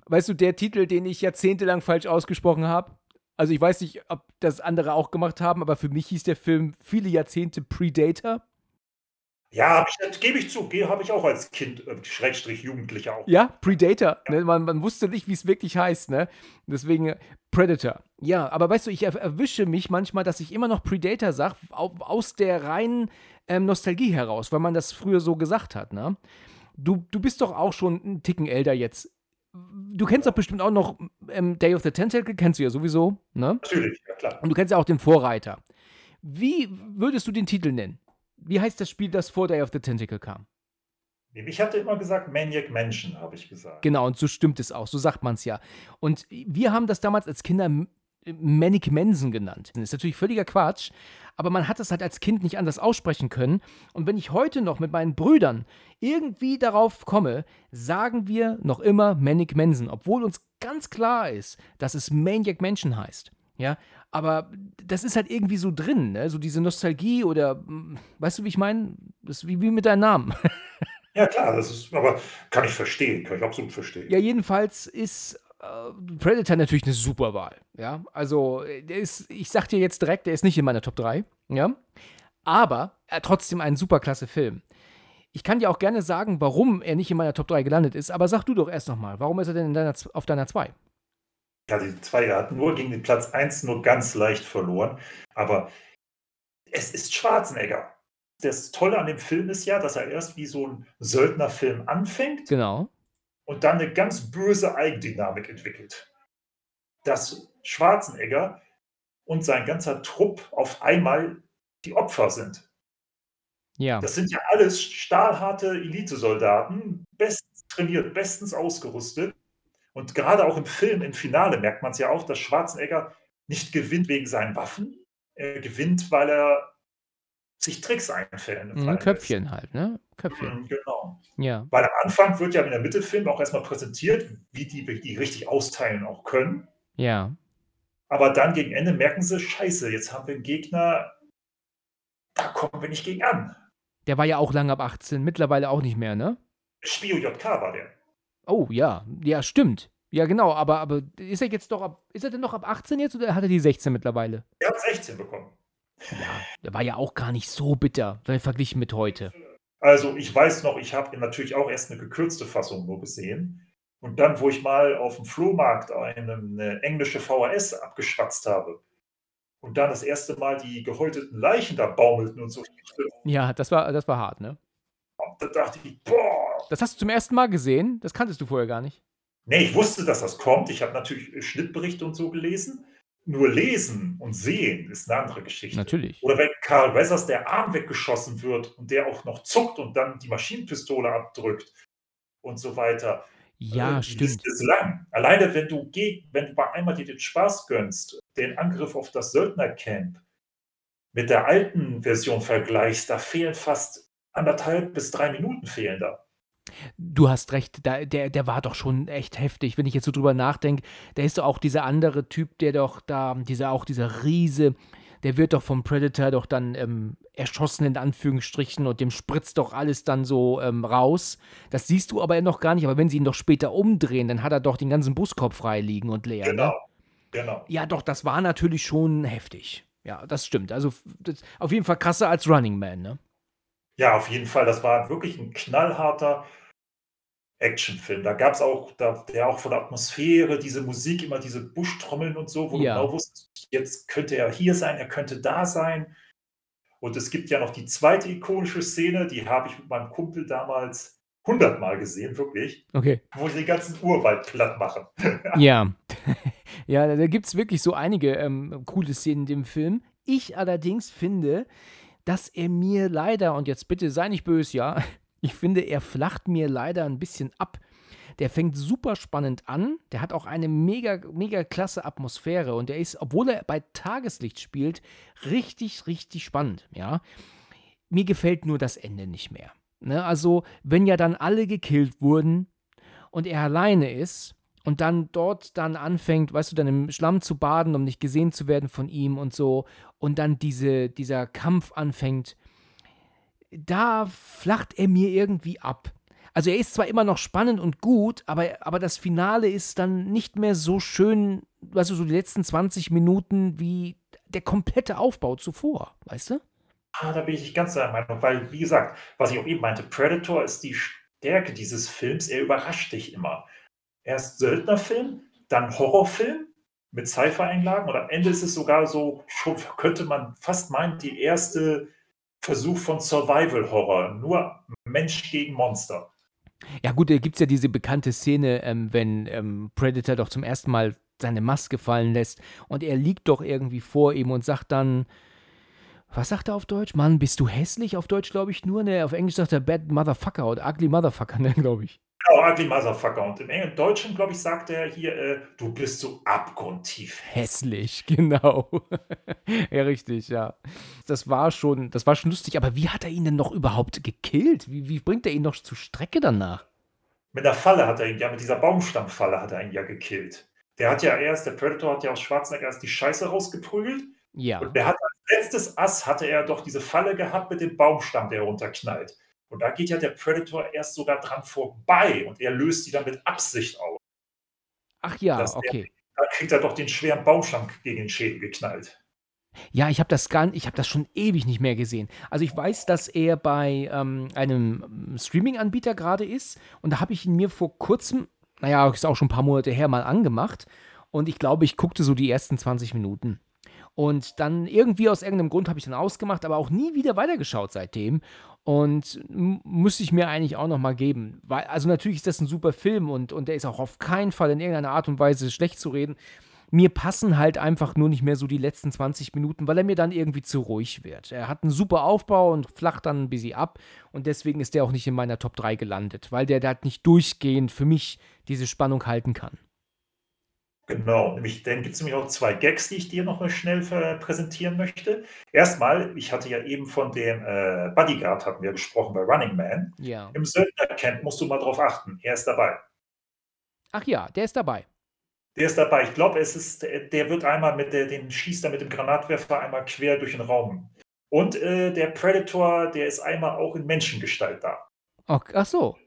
Weißt du, der Titel, den ich jahrzehntelang falsch ausgesprochen habe? Also ich weiß nicht, ob das andere auch gemacht haben, aber für mich hieß der Film viele Jahrzehnte Predator. Ja, ich, gebe ich zu, habe ich auch als Kind, äh, Schrägstrich Jugendlicher auch. Ja, Predator. Ne? Man, man wusste nicht, wie es wirklich heißt, ne? Deswegen äh, Predator. Ja, aber weißt du, ich er erwische mich manchmal, dass ich immer noch Predator sage, aus der reinen ähm, Nostalgie heraus, weil man das früher so gesagt hat, ne? Du, du bist doch auch schon einen Ticken älter jetzt. Du kennst doch bestimmt auch noch ähm, Day of the Tentacle, kennst du ja sowieso, ne? Natürlich, ja klar. Und du kennst ja auch den Vorreiter. Wie würdest du den Titel nennen? Wie heißt das Spiel, das vor Day of the Tentacle kam? Ich hatte immer gesagt, Maniac Mansion, habe ich gesagt. Genau, und so stimmt es auch, so sagt man es ja. Und wir haben das damals als Kinder Manic Mensen genannt. Das ist natürlich völliger Quatsch, aber man hat es halt als Kind nicht anders aussprechen können. Und wenn ich heute noch mit meinen Brüdern irgendwie darauf komme, sagen wir noch immer Manic Mensen, obwohl uns ganz klar ist, dass es Maniac Mansion heißt. Ja, aber das ist halt irgendwie so drin, ne? so diese Nostalgie oder, mm, weißt du, wie ich meine? Das ist wie, wie mit deinem Namen. Ja, klar, das ist, aber kann ich verstehen, kann ich absolut verstehen. Ja, jedenfalls ist äh, Predator natürlich eine super Wahl. Ja, also äh, der ist, ich sag dir jetzt direkt, der ist nicht in meiner Top 3. Ja, aber er hat trotzdem ein super klasse Film. Ich kann dir auch gerne sagen, warum er nicht in meiner Top 3 gelandet ist, aber sag du doch erst nochmal, warum ist er denn in deiner, auf deiner 2? Ja, die zwei hat nur gegen den Platz 1 nur ganz leicht verloren. Aber es ist Schwarzenegger. Das Tolle an dem Film ist ja, dass er erst wie so ein Söldnerfilm anfängt Genau. und dann eine ganz böse Eigendynamik entwickelt. Dass Schwarzenegger und sein ganzer Trupp auf einmal die Opfer sind. Ja. Das sind ja alles stahlharte Elitesoldaten, bestens trainiert, bestens ausgerüstet. Und gerade auch im Film, im Finale, merkt man es ja auch, dass Schwarzenegger nicht gewinnt wegen seinen Waffen. Er gewinnt, weil er sich Tricks einfällen. Mhm, Köpfchen halt, ne? Köpfchen. Mhm, Genau. Ja. Weil am Anfang wird ja in der Mitte Film auch erstmal präsentiert, wie die, wie die richtig austeilen auch können. Ja. Aber dann gegen Ende merken sie, scheiße, jetzt haben wir einen Gegner, da kommen wir nicht gegen an. Der war ja auch lange ab 18, mittlerweile auch nicht mehr, ne? Spio JK war der. Oh, ja. Ja, stimmt. Ja, genau, aber, aber ist er jetzt doch ab. Ist er denn noch ab 18 jetzt oder hat er die 16 mittlerweile? Er hat 16 bekommen. Ja, der war ja auch gar nicht so bitter, wenn verglichen mit heute. Also ich weiß noch, ich habe natürlich auch erst eine gekürzte Fassung nur gesehen. Und dann, wo ich mal auf dem Flohmarkt eine, eine englische VHS abgeschwatzt habe und dann das erste Mal die gehäuteten Leichen da baumelten und so, Ja, das war, das war hart, ne? da dachte ich, boah. Das hast du zum ersten Mal gesehen? Das kanntest du vorher gar nicht. Nee, ich wusste, dass das kommt. Ich habe natürlich Schnittberichte und so gelesen. nur lesen und sehen ist eine andere Geschichte. Natürlich. Oder wenn Carl Weathers der Arm weggeschossen wird und der auch noch zuckt und dann die Maschinenpistole abdrückt und so weiter. Ja, Äh, die stimmt. Liste ist lang. Alleine wenn du geh wenn du bei einmal dir den Spaß gönnst, den Angriff auf das Söldnercamp mit der alten Version vergleichst, da fehlen fast anderthalb bis drei Minuten fehlen da. Du hast recht, da, der, der war doch schon echt heftig, wenn ich jetzt so drüber nachdenke. Da ist doch auch dieser andere Typ, der doch da, dieser auch dieser Riese, der wird doch vom Predator doch dann ähm, erschossen in Anführungsstrichen und dem spritzt doch alles dann so ähm, raus. Das siehst du aber noch gar nicht, aber wenn sie ihn doch später umdrehen, dann hat er doch den ganzen Buskorb frei liegen und leer. Ne? Genau. Genau. Ja, doch, das war natürlich schon heftig. Ja, das stimmt. Also das, auf jeden Fall krasser als Running Man, ne? Ja, auf jeden Fall. Das war wirklich ein knallharter Actionfilm. Da gab es auch, da, der auch von der Atmosphäre, diese Musik, immer diese Buschtrommeln und so, wo Ja. du genau wusstest, jetzt könnte er hier sein, er könnte da sein. Und es gibt ja noch die zweite ikonische Szene, die habe ich mit meinem Kumpel damals hundertmal gesehen, wirklich, Okay. wo sie den ganzen Urwald platt machen. Ja. ja, da, gibt es wirklich so einige ähm, coole Szenen in dem Film. Ich allerdings finde, dass er mir leider, und jetzt bitte sei nicht böse, ja, ich finde, er flacht mir leider ein bisschen ab. Der fängt super spannend an, der hat auch eine mega, mega klasse Atmosphäre und der ist, obwohl er bei Tageslicht spielt, richtig, richtig spannend, ja. Mir gefällt nur das Ende nicht mehr. Ne? Also, wenn ja dann alle gekillt wurden und er alleine ist und dann dort dann anfängt, weißt du, dann im Schlamm zu baden, um nicht gesehen zu werden von ihm und so, und dann diese, dieser Kampf anfängt, da flacht er mir irgendwie ab. Also er ist zwar immer noch spannend und gut, aber, aber das Finale ist dann nicht mehr so schön, du, so die letzten 20 Minuten wie der komplette Aufbau zuvor, weißt du? Ah, da bin ich nicht ganz der Meinung, weil, wie gesagt, was ich auch eben meinte, Predator ist die Stärke dieses Films, er überrascht dich immer. Erst Söldnerfilm, dann Horrorfilm mit Sci-Fi-Einlagen und am Ende ist es sogar so, schon könnte man fast meinen, die erste Versuch von Survival-Horror, nur Mensch gegen Monster. Ja, gut, da gibt es ja diese bekannte Szene, ähm, wenn ähm, Predator doch zum ersten Mal seine Maske fallen lässt und er liegt doch irgendwie vor ihm und sagt dann, was sagt er auf Deutsch? Mann, bist du hässlich? Auf Deutsch glaube ich nur, ne, auf Englisch sagt er Bad Motherfucker oder Ugly Motherfucker, ne, glaube ich. Genau, Ugly Motherfucker. Und im Englischen, Deutschen, glaube ich, sagt er hier, äh, du bist so abgrundtief Hässlich, genau. ja, richtig, ja. Das war schon, das war schon lustig, aber wie hat er ihn denn noch überhaupt gekillt? Wie, wie bringt er ihn noch zur Strecke danach? Mit der Falle hat er ihn ja, mit dieser Baumstammfalle hat er ihn ja gekillt. Der hat ja erst, der Predator hat ja aus Schwarzenegger erst die Scheiße rausgeprügelt. Ja. Und der hat als letztes Ass hatte er doch diese Falle gehabt mit dem Baumstamm, der runterknallt. Und da geht ja der Predator erst sogar dran vorbei und er löst sie dann mit Absicht aus. Ach ja, dass er- okay. Da kriegt er doch den schweren Baumstamm gegen den Schädel geknallt. Ja, ich habe das gar ich habe das schon ewig nicht mehr gesehen. Also ich weiß, dass er bei ähm, einem Streaming-Anbieter gerade ist und da habe ich ihn mir vor kurzem, naja, ist auch schon ein paar Monate her, mal angemacht und ich glaube, ich guckte so die ersten 20 Minuten. Und dann irgendwie aus irgendeinem Grund habe ich dann ausgemacht, aber auch nie wieder weitergeschaut seitdem. Und m- müsste ich mir eigentlich auch noch mal geben. Weil, also natürlich ist das ein super Film und, und der ist auch auf keinen Fall in irgendeiner Art und Weise schlecht zu reden. Mir passen halt einfach nur nicht mehr so die letzten 20 Minuten, weil er mir dann irgendwie zu ruhig wird. Er hat einen super Aufbau und flacht dann ein bisschen ab und deswegen ist der auch nicht in meiner Top 3 gelandet, weil der da nicht durchgehend für mich diese Spannung halten kann. Genau, nämlich, dann gibt es nämlich auch zwei Gags, die ich dir noch mal schnell präsentieren möchte. Erstmal, ich hatte ja eben von dem äh, Bodyguard, hatten wir gesprochen bei Running Man. Ja. Im Söldnercamp musst du mal drauf achten. Er ist dabei. Ach ja, der ist dabei. Der ist dabei. Ich glaube, es ist, der der wird einmal mit der, den schießt er mit dem Granatwerfer einmal quer durch den Raum. Und äh, der Predator, der ist einmal auch in Menschengestalt da. Ach so.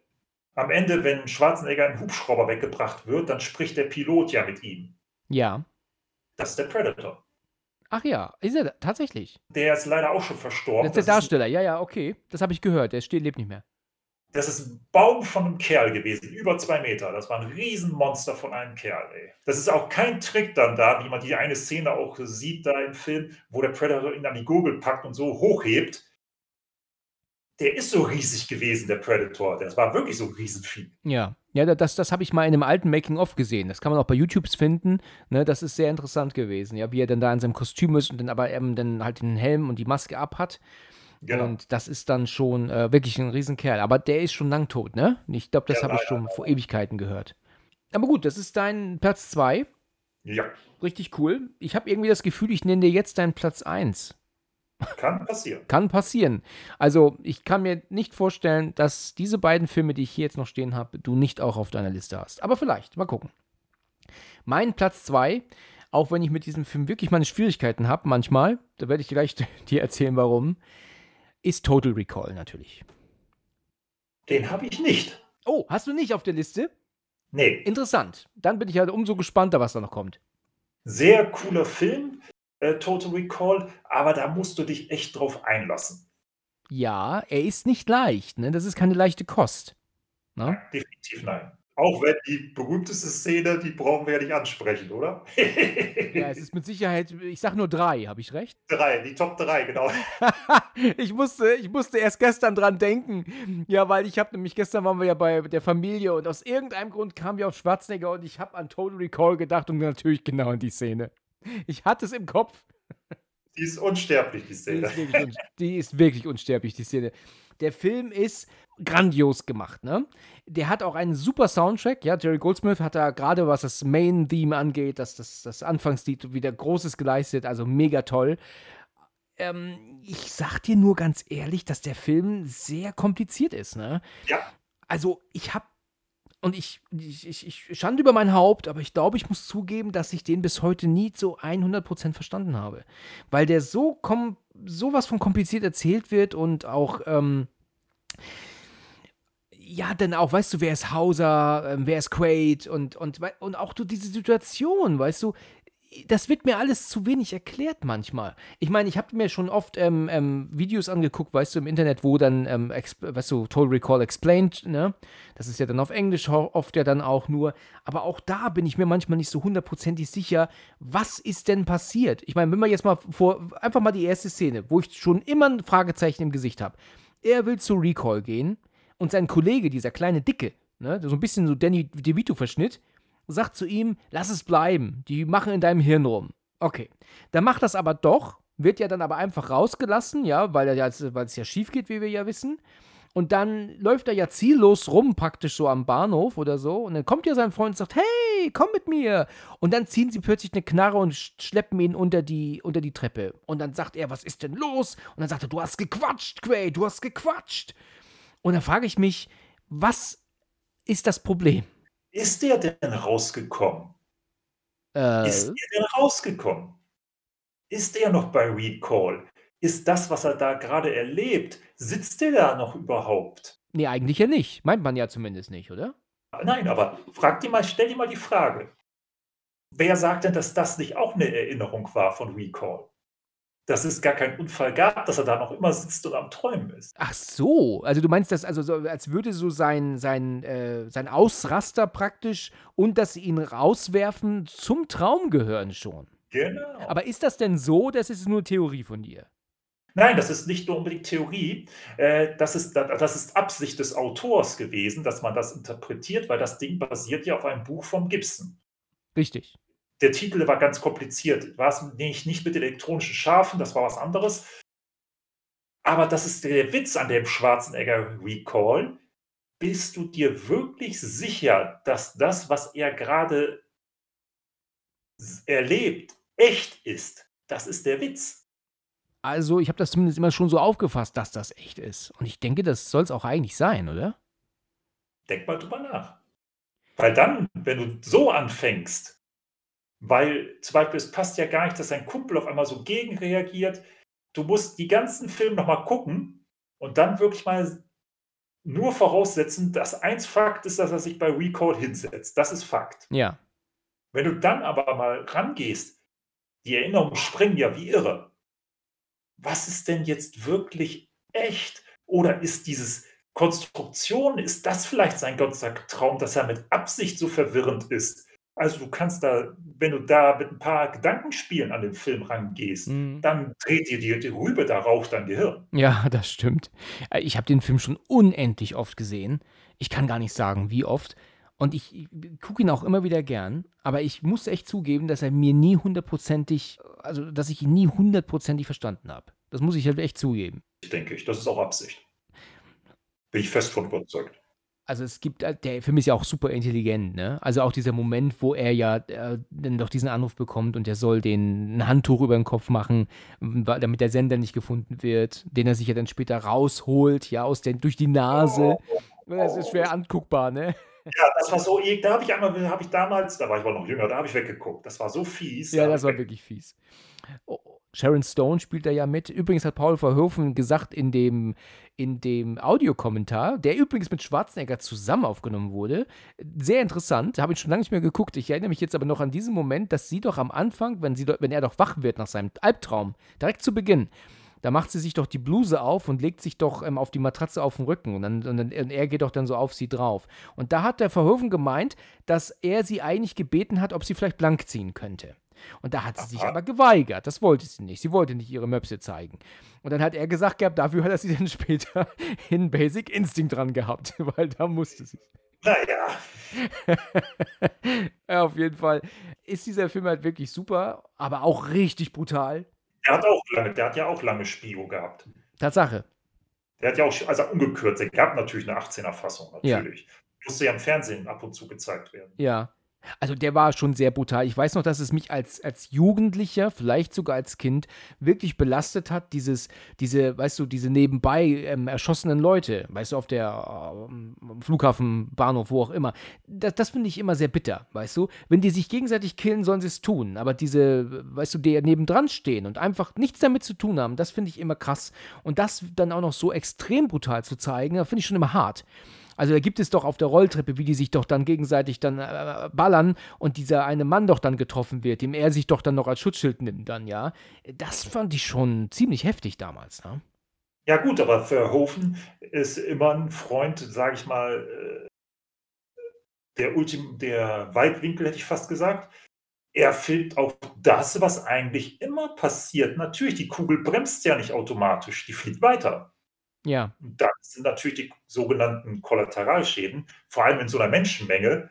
Am Ende, wenn Schwarzenegger im Hubschrauber weggebracht wird, dann spricht der Pilot ja mit ihm. Ja. Das ist der Predator. Ach ja, ist er da- tatsächlich. Der ist leider auch schon verstorben. Das ist der ist, Darsteller. Ja, ja, okay. Das habe ich gehört. Der steht, lebt nicht mehr. das ist ein Baum von einem Kerl gewesen, über zwei Meter. Das war ein Riesenmonster von einem Kerl. Ey. Das ist auch kein Trick dann da, wie man die eine Szene auch sieht da im Film, wo der Predator ihn an die Gurgel packt und so hochhebt. Der ist so riesig gewesen, der Predator. Das war wirklich so ein Riesenvieh. Ja, ja, das, das habe ich mal in einem alten Making-of gesehen. Das kann man auch bei YouTube finden. Ne, das ist sehr interessant gewesen, ja, wie er dann da in seinem Kostüm ist und dann aber eben dann halt den Helm und die Maske abhat. Genau. Und das ist dann schon äh, wirklich ein Riesenkerl. Aber der ist schon lang tot, ne? Ich glaube, das Ja, habe ich schon vor Ewigkeiten gehört. Aber gut, das ist dein Platz 2. Ja, Richtig cool. Ich habe irgendwie das Gefühl, ich nenne dir jetzt deinen Platz 1. kann passieren. Kann passieren. Also, ich kann mir nicht vorstellen, dass diese beiden Filme, die ich hier jetzt noch stehen habe, du nicht auch auf deiner Liste hast. Aber vielleicht, mal gucken. Mein Platz 2, auch wenn ich mit diesem Film wirklich meine Schwierigkeiten habe, manchmal, da werde ich gleich dir erzählen, warum, ist Total Recall natürlich. Den habe ich nicht. Oh, hast du nicht auf der Liste? Nee, Interessant. Dann bin ich halt umso gespannter, was da noch kommt. sehr cooler Film, äh, Total Recall, aber da musst du dich echt drauf einlassen. Ja, er ist nicht leicht, ne? Das ist keine leichte Kost. Ne? Definitiv nein. Auch wenn die berühmteste Szene, die brauchen wir ja nicht ansprechen, oder? Ja, es ist mit Sicherheit, ich sag nur drei, habe ich recht? drei, die Top 3, genau. ich, musste, ich musste erst gestern dran denken. Ja, weil ich habe nämlich, gestern waren wir ja bei der Familie und aus irgendeinem Grund kamen wir auf Schwarzenegger und ich habe an Total Recall gedacht und natürlich genau an die Szene. Ich hatte es im Kopf. Die ist unsterblich, die Die Szene. ist, wirklich, un- die ist wirklich unsterblich, die Szene. Der Film ist grandios gemacht, ne? Der hat auch einen super Soundtrack, ja. Jerry Goldsmith hat da gerade, was das Main-Theme angeht, das, das, das Anfangslied wieder Großes geleistet, also mega toll. Ähm, ich sag dir nur ganz ehrlich, dass der Film sehr kompliziert ist, ne? Ja, Also, ich hab. Und ich, ich, ich, ich schande über mein Haupt, aber ich glaube, ich muss zugeben, dass ich den bis heute nie so 100% verstanden habe. Weil der so kom sowas von kompliziert erzählt wird und auch, ähm, ja, dann auch, weißt du, wer ist Hauser, ähm, wer ist Quaid und, und, und auch du diese Situation, weißt du, das wird mir alles zu wenig erklärt manchmal. Ich meine, ich habe mir schon oft ähm, ähm, Videos angeguckt, weißt du, im Internet, wo dann, ähm, weißt du, Total Recall Explained, ne? Das ist ja dann auf Englisch oft ja dann auch nur. Aber auch da bin ich mir manchmal nicht so hundertprozentig sicher, was ist denn passiert? Ich meine, wenn wir jetzt mal vor, einfach mal die erste Szene, wo ich schon immer ein Fragezeichen im Gesicht habe. Er will zu Recall gehen und sein Kollege, dieser kleine Dicke, ne, so ein bisschen so Danny DeVito-Verschnitt, sagt zu ihm, lass es bleiben, die machen in deinem Hirn rum. Okay, dann macht das aber doch, wird ja dann aber einfach rausgelassen, ja, weil, es ja schief geht, wie wir ja wissen. Und dann läuft er ja ziellos rum, praktisch so am Bahnhof oder so. Und dann kommt ja sein Freund und sagt, hey, komm mit mir. Und dann ziehen sie plötzlich eine Knarre und sch- schleppen ihn unter die, unter die Treppe. Und dann sagt er, was ist denn los? Und dann sagt er, du hast gequatscht, Quay, du hast gequatscht. Und dann frage ich mich, was ist das Problem? Ist der denn rausgekommen? Äh, Ist er denn rausgekommen? Ist er noch bei Recall? Ist das, was er da gerade erlebt, sitzt er da noch überhaupt? nee, eigentlich ja nicht. Meint man ja zumindest nicht, oder? Nein, aber frag dir mal, stell dir mal die Frage. Wer sagt denn, dass das nicht auch eine Erinnerung war von Recall? Dass es gar keinen Unfall gab, dass er da noch immer sitzt und am Träumen ist. Ach so, also du meinst das, also so, als würde so sein, sein, äh, sein Ausraster praktisch und dass sie ihn rauswerfen zum Traum gehören schon. Genau. Aber ist das denn so, das ist nur Theorie von dir? Nein, das ist nicht nur unbedingt Theorie. Äh, das, ist, das ist Absicht des Autors gewesen, dass man das interpretiert, weil das Ding basiert ja auf einem Buch vom Gibson. Richtig. Der Titel war ganz kompliziert. War es nicht, nicht mit elektronischen Schafen, das war was anderes. Aber das ist der Witz an dem Schwarzenegger Recall. Bist du dir wirklich sicher, dass das, was er gerade erlebt, echt ist? Das ist der Witz. Also ich habe das zumindest immer schon so aufgefasst, dass das echt ist. Und ich denke, das soll es auch eigentlich sein, oder? Denk mal drüber nach. Weil dann, wenn du so anfängst, weil zum Beispiel es passt ja gar nicht, dass dein Kumpel auf einmal so gegenreagiert, du musst die ganzen Filme nochmal gucken und dann wirklich mal nur voraussetzen, dass eins Fakt ist, dass er sich bei Recall hinsetzt. Das ist Fakt. Ja. Wenn du dann aber mal rangehst, die Erinnerungen springen ja wie irre. Was ist denn jetzt wirklich echt? Oder ist dieses Konstruktion, ist das vielleicht sein Gotttraum, dass er mit Absicht so verwirrend ist? Also, du kannst da wenn du da mit ein paar Gedankenspielen an den Film rangehst, Mhm. dann dreht dir die die Rübe, da raucht dein Gehirn. Ja, das stimmt. Äh, ich habe den Film schon unendlich oft gesehen. Ich kann gar nicht sagen, wie oft. Und ich ich gucke ihn auch immer wieder gern, aber ich muss echt zugeben, dass er mir nie hundertprozentig also, dass ich ihn nie hundertprozentig verstanden habe. Das muss ich halt echt zugeben. Denke ich. Das ist auch Absicht. Bin ich fest von überzeugt. Also, es gibt halt der Film ist ja auch super intelligent, ne? Also, auch dieser Moment, wo er ja, äh, dann doch diesen Anruf bekommt und er soll den 'n Handtuch über den Kopf machen, damit der Sender nicht gefunden wird, den er sich ja dann später rausholt, ja, aus der durch die Nase. Das ist schwer anguckbar, ne? Ja, das war so e da habe ich einmal habe ich damals da war ich aber noch jünger, da habe ich weggeguckt. Das war so fies. Ja, da das war wirklich fies. Sharon Stone spielt da ja mit. Übrigens hat Paul Verhoeven gesagt in dem in dem Audiokommentar, der übrigens mit Schwarzenegger zusammen aufgenommen wurde sehr interessant, habe ich schon lange nicht mehr geguckt. Ich erinnere mich jetzt aber noch an diesen Moment, dass sie doch am Anfang, wenn sie wenn er doch wach wird nach seinem Albtraum, direkt zu Beginn, da macht sie sich doch die Bluse auf und legt sich doch, ähm, auf die Matratze auf 'n Rücken und dann und dann und er geht doch dann so auf sie drauf. Und da hat der Verhoeven gemeint, dass er sie eigentlich gebeten hat, ob sie vielleicht blank ziehen könnte. Und da hat sie sich Aha. aber geweigert. Das wollte sie nicht. Sie wollte nicht ihre Möpse zeigen. Und dann hat er gesagt gehabt, dafür hat er sie dann später in Basic Instinct dran gehabt, weil da musste sie. Na ja. Auf jeden Fall ist dieser Film halt wirklich super, aber auch richtig brutal. Der hat auch lange der hat ja auch lange Spio gehabt. Tatsache. Der hat ja auch also ungekürzt. Es gab natürlich 'ne 18er Fassung, Ja. natürlich. Musste ja im Fernsehen ab und zu gezeigt werden. Ja. Also, der war schon sehr brutal. Ich weiß noch, dass es mich als als Jugendlicher, vielleicht sogar als Kind, wirklich belastet hat, dieses diese weißt du, diese nebenbei, ähm, erschossenen Leute, weißt du, auf der ähm, Flughafen, Bahnhof, wo auch immer. Da das finde ich immer sehr bitter, weißt du? Wenn die sich gegenseitig killen, sollen sie's tun, aber diese weißt du, die nebendran stehen und einfach nichts damit zu tun haben, das finde ich immer krass. Und das dann auch noch so extrem brutal zu zeigen, finde ich schon immer hart. Also, da gibt es doch auf der Rolltreppe, wie die sich doch dann gegenseitig dann, äh, ballern und dieser eine Mann doch dann getroffen wird, dem er sich doch dann noch als Schutzschild nimmt dann, ja. Das fand ich schon ziemlich heftig damals, ne? Ja gut, aber Verhoeven ist immer 'n Freund, sage ich mal, äh der Ultim der Weitwinkel, hätte ich fast gesagt. Er filmt auch das, was eigentlich immer passiert. Natürlich, die Kugel bremst ja nicht automatisch, die fliegt weiter. Ja. Das sind natürlich die sogenannten Kollateralschäden, vor allem in so 'ner Menschenmenge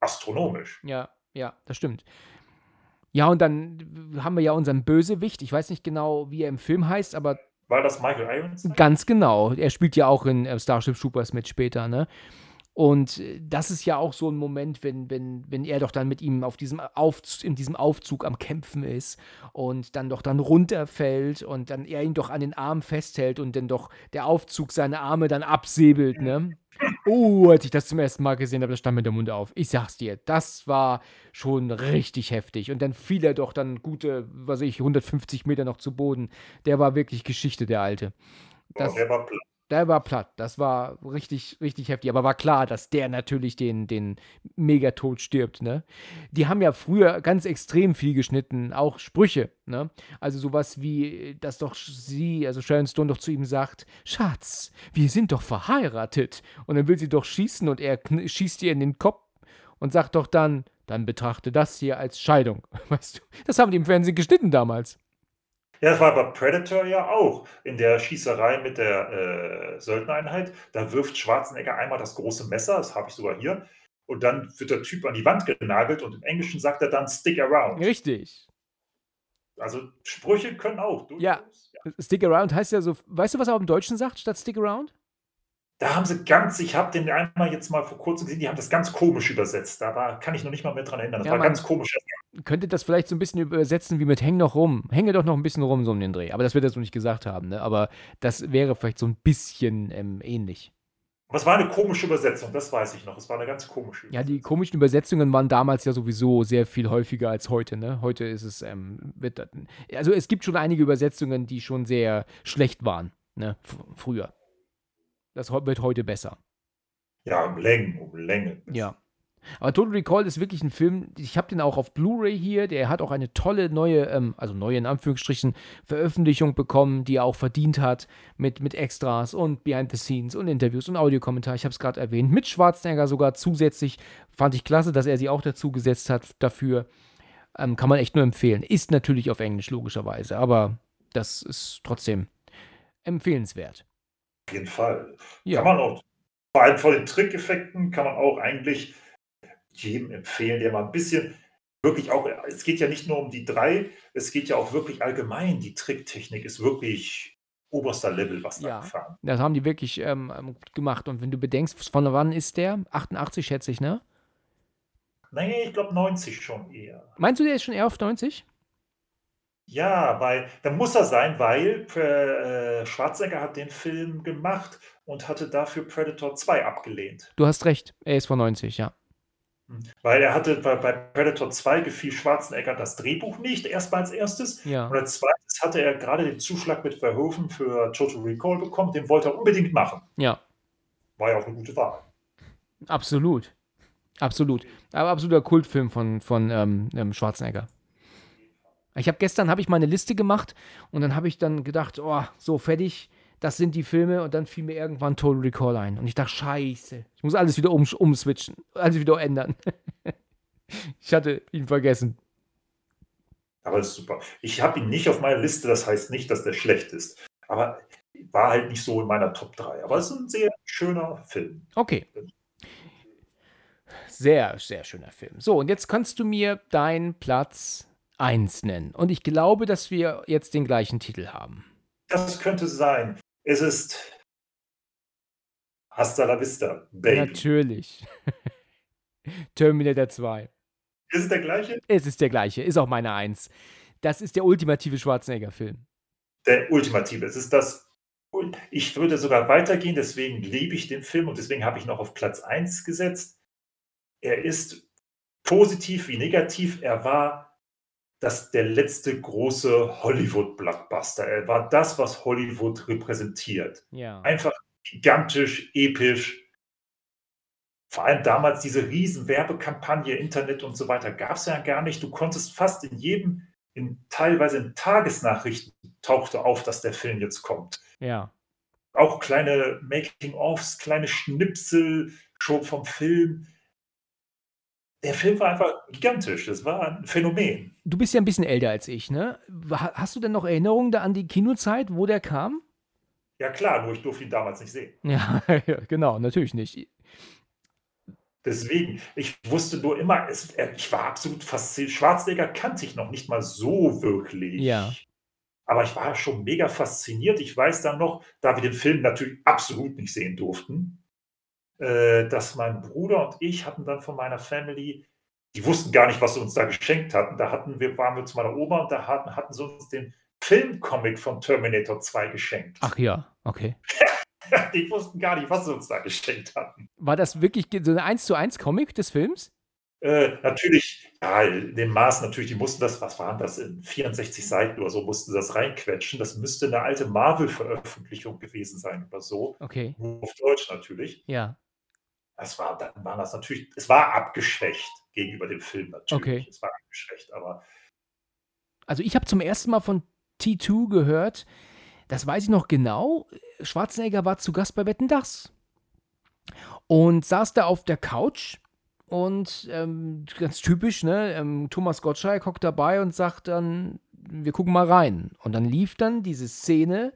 astronomisch. Ja, ja, das stimmt. Ja, und dann haben wir ja unseren Bösewicht. Ich weiß nicht genau, wie er im Film heißt, aber War das Michael Ironside? Ganz genau. Er spielt ja auch in, äh, Starship Troopers mit später, ne? Und, äh, das ist ja auch so 'n Moment, wenn wenn wenn er doch dann mit ihm auf diesem Aufz in diesem Aufzug am Kämpfen ist und dann doch dann runterfällt und dann er ihn doch an den Arm festhält und dann doch der Aufzug seine Arme dann absäbelt, ne? Oh, als ich das zum ersten Mal gesehen habe, da stand mir der Mund auf. Ich sage es dir, das war schon richtig heftig. Und dann fiel er doch dann gute, was weiß ich, 150 Meter noch zu Boden. Der war wirklich Geschichte, der Alte. Das der war platt. Der war platt. Das war richtig richtig heftig. Aber war klar, dass der natürlich den den Megatod stirbt, ne? Die haben ja früher ganz extrem viel geschnitten, auch Sprüche, ne? Also, so was wie, dass doch sie, also Sharon Stone doch zu ihm sagt: „Schatz, wir sind doch verheiratet.“ Und dann will sie doch schießen und er schießt ihr in den Kopf und sagt doch dann: „Dann betrachte das hier als Scheidung.“ Weißt du? Das haben die im Fernsehen geschnitten damals. Ja, das war bei Predator ja auch. In der Schießerei mit der, äh, Söldnereinheit, da wirft Schwarzenegger einmal das große Messer, das habe ich sogar hier, und dann wird der Typ an die Wand genagelt und im Englischen sagt er dann: „Stick around.“ Richtig. Also, Sprüche können auch Ja. durchaus ja. Stick around heißt ja so weißt du, was er im Deutschen sagt statt stick around? Da haben sie ganz ich habe den einmal jetzt mal vor Kurzem gesehen, die haben das ganz komisch übersetzt. Da war kann ich noch nicht mal mehr dran erinnern. Das Ja, war ganz komisch. könnte das vielleicht so 'n bisschen übersetzen wie mit: „Häng noch rum. Hänge doch noch 'n bisschen rum“, so um den Dreh. Aber das wird er so nicht gesagt haben, ne? Aber das wäre vielleicht so 'n bisschen, ähm, ähnlich. Aber es war 'ne komische Übersetzung, das weiß ich noch. Es war 'ne ganz komische Ja, die Übersetzung. komischen Übersetzungen waren damals ja sowieso sehr viel häufiger als heute, ne? Heute ist es, ähm, wird also, es gibt schon einige Übersetzungen, die schon sehr schlecht waren, ne, f früher. Das wird heute besser. Ja, um Längen um Längen. Ja. Aber Total Recall ist wirklich ein Film, ich habe den auch auf Blu-ray hier, der hat auch eine tolle neue, ähm, also neue in Anführungsstrichen, Veröffentlichung bekommen, die er auch verdient hat, mit, mit Extras und Behind the Scenes und Interviews und Audiokommentar, ich habe es gerade erwähnt, mit Schwarzenegger sogar zusätzlich, fand ich klasse, dass er sie auch dazu gesetzt hat dafür. Ähm, kann man echt nur empfehlen. Ist natürlich auf Englisch, logischerweise, aber das ist trotzdem empfehlenswert. Auf jeden Fall. Ja. Kann man auch, vor allem vor den Trickeffekten, kann man auch eigentlich jedem empfehlen, der mal ein bisschen wirklich auch, es geht ja nicht nur um die drei, es geht ja auch wirklich allgemein. Die Tricktechnik ist wirklich oberster Level, was da Ja. gefahren. Das haben die wirklich ähm, ähm, gemacht. Und wenn du bedenkst, von wann ist der? 88, schätze ich, ne? Nee, ich glaube 90 schon eher. Meinst du, der ist schon eher auf 90? Ja, weil, da muss er sein, weil äh, Schwarzenegger hat den Film gemacht und hatte dafür Predator 2 abgelehnt. Du hast recht, er ist von 90, ja. Weil er hatte bei, bei Predator 2 gefiel Schwarzenegger das Drehbuch nicht, erstmal als erstes. Ja. Und als zweites hatte er gerade den Zuschlag mit Verhoeven für Total Recall bekommen, den wollte er unbedingt machen. Ja, War ja auch eine gute Wahl. absolut. Absolut. Aber absoluter Kultfilm von, von ähm, ähm, Schwarzenegger. Ich habe gestern habe ich meine Liste gemacht und dann habe ich dann gedacht, oh, so fertig, das sind die Filme und dann fiel mir irgendwann Total Recall ein und ich dachte, scheiße, ich muss alles wieder um, umswitchen, alles wieder ändern. ich hatte ihn vergessen. Aber das ist super. Ich habe ihn nicht auf meiner Liste, das heißt nicht, dass der schlecht ist. Aber war halt nicht so in meiner Top 3. Aber es ist ein sehr schöner Film. Okay. Sehr, sehr schöner Film. So, und jetzt kannst du mir deinen Platz 1 nennen. Und ich glaube, dass wir jetzt den gleichen Titel haben. Das könnte sein. Es ist Hasta la vista, Baby. Natürlich. Terminator 2. Ist es der gleiche? Es ist der gleiche, ist auch meine 1. Das ist der ultimative Schwarzenegger-Film. Der ultimative. Es ist das. Ich würde sogar weitergehen, deswegen liebe ich den Film und deswegen habe ich ihn auch auf Platz 1 gesetzt. Er ist positiv wie negativ. Er war das, der letzte große Hollywood-Blockbuster. Er war das, was Hollywood repräsentiert. Ja. Einfach gigantisch, episch. Vor allem damals diese riesen Werbekampagne, Internet und so weiter gab es ja gar nicht. Du konntest fast in jedem, in, teilweise in Tagesnachrichten tauchte auf, dass der Film jetzt kommt. Ja. Auch kleine Making-ofs, kleine Schnipsel schon vom Film. Der Film war einfach gigantisch. Das war ein Phänomen. Du bist ja ein bisschen älter als ich, ne? Ha- Hast du denn noch Erinnerungen da an die Kinozeit, wo der kam? Ja klar, nur ich durfte ihn damals nicht sehen. Ja, genau, natürlich nicht. Deswegen, ich wusste nur immer, es, er- ich war absolut fasziniert. Schwarzenegger kannte ich noch nicht mal so wirklich. Ja. Aber ich war schon mega fasziniert. Ich weiß dann noch, da wir den Film natürlich absolut nicht sehen durften, äh, dass mein Bruder und ich hatten dann von meiner Family, die wussten gar nicht, was sie uns da geschenkt hatten. Da hatten wir, waren wir zu meiner Oma und da hatten, hatten sie uns den Filmcomic von Terminator 2 geschenkt. Ach ja, okay. Die wussten gar nicht, was sie uns da geschenkt hatten. War das wirklich so ein 1 zu 1 Comic des Films? Äh, natürlich, ja, in dem Maß natürlich, die mussten das, was waren das, in 64 Seiten oder so, mussten sie das reinquetschen. Das müsste eine alte Marvel-Veröffentlichung gewesen sein oder so. Okay. Nur auf Deutsch natürlich. Ja. Es war, dann war das natürlich, es war abgeschwächt gegenüber dem Film natürlich. Okay. Es war abgeschwächt, aber Also ich habe zum ersten Mal von T2 gehört, das weiß ich noch genau, Schwarzenegger war zu Gast bei Wetten, Das. Und saß da auf der Couch und ähm, ganz typisch, ne, ähm, Thomas Gottschalk hockt dabei und sagt dann, wir gucken mal rein. Und dann lief dann diese Szene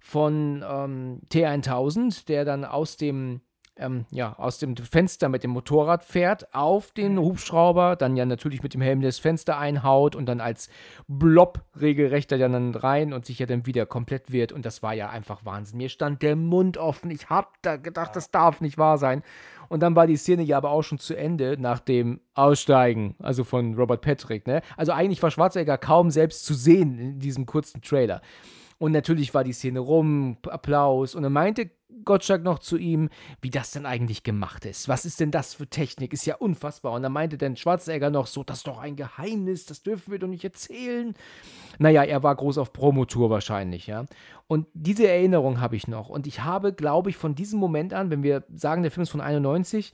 von ähm, T1000, der dann aus dem, ähm, ja, aus dem Fenster mit dem Motorrad fährt, auf den Hubschrauber, dann ja natürlich mit dem Helm das Fenster einhaut und dann als Blob regelrecht da dann rein und sich ja dann wieder komplett wird. Und das war ja einfach Wahnsinn. Mir stand der Mund offen. Ich hab da gedacht, das darf nicht wahr sein. Und dann war die Szene ja aber auch schon zu Ende nach dem Aussteigen, also von Robert Patrick. Ne? Also eigentlich war Schwarzenegger kaum selbst zu sehen in diesem kurzen Trailer. Und natürlich war die Szene rum, Applaus. Und dann meinte Gottschalk noch zu ihm, wie das denn eigentlich gemacht ist. Was ist denn das für Technik? Ist ja unfassbar. Und dann meinte dann Schwarzenegger noch so, das ist doch ein Geheimnis, das dürfen wir doch nicht erzählen. Naja, er war groß auf Promotour wahrscheinlich, ja. Und diese Erinnerung habe ich noch. Und ich habe, glaube ich, von diesem Moment an, wenn wir sagen, der Film ist von 91,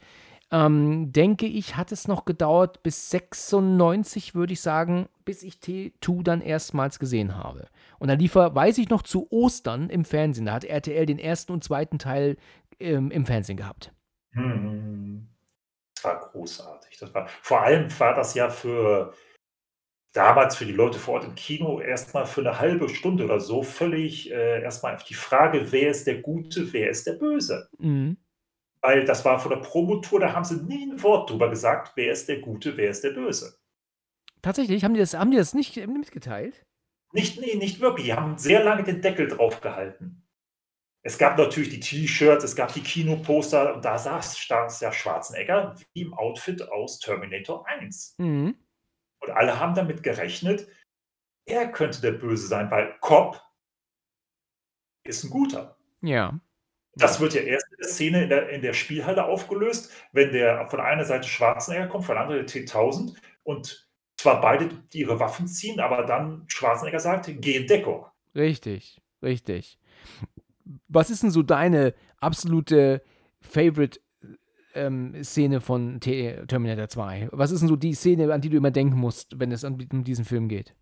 ähm, denke ich, hat es noch gedauert bis 96, würde ich sagen, bis ich T2 dann erstmals gesehen habe. Und dann lief er, weiß ich noch, zu Ostern im Fernsehen. Da hat RTL den ersten und zweiten Teil ähm, im Fernsehen gehabt. Hm. Das war großartig. Das war, vor allem war das ja für damals für die Leute vor Ort im Kino erstmal für eine halbe Stunde oder so völlig äh, erstmal die Frage, wer ist der Gute, wer ist der Böse? Mhm. Weil das war vor der Promotour, da haben sie nie ein Wort drüber gesagt, wer ist der Gute, wer ist der Böse. Tatsächlich, haben die das, haben die das nicht mitgeteilt? Nicht, nee, nicht wirklich. Die haben sehr lange den Deckel drauf gehalten. Es gab natürlich die T-Shirts, es gab die Kinoposter und da saß, saß ja Schwarzenegger wie im Outfit aus Terminator 1. Mhm. Und alle haben damit gerechnet, er könnte der Böse sein, weil Cobb ist ein Guter. Ja. Das wird ja erst in der Szene in der, in der Spielhalle aufgelöst, wenn der von einer Seite Schwarzenegger kommt, von der anderen der T1000 und zwar beide ihre Waffen ziehen, aber dann Schwarzenegger sagt, geh in Deckung. Richtig, richtig. Was ist denn so deine absolute Favorite ähm, Szene von T Terminator 2? Was ist denn so die Szene, an die du immer denken musst, wenn es um diesen Film geht?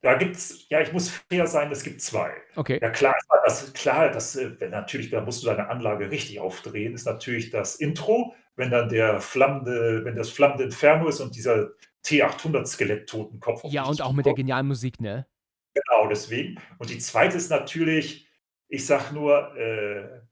Da gibt's, ja, ich muss fair sein, es gibt zwei. Okay. Ja, klar, das, klar, das, äh, wenn natürlich, da musst du deine Anlage richtig aufdrehen, ist natürlich das Intro, wenn dann der flammende, wenn das flammende Inferno ist und dieser T800-Skelett-Totenkopf. Ja, und auch mit der genialen Musik, ne? Genau, deswegen. Und die zweite ist natürlich, ich sag nur, äh,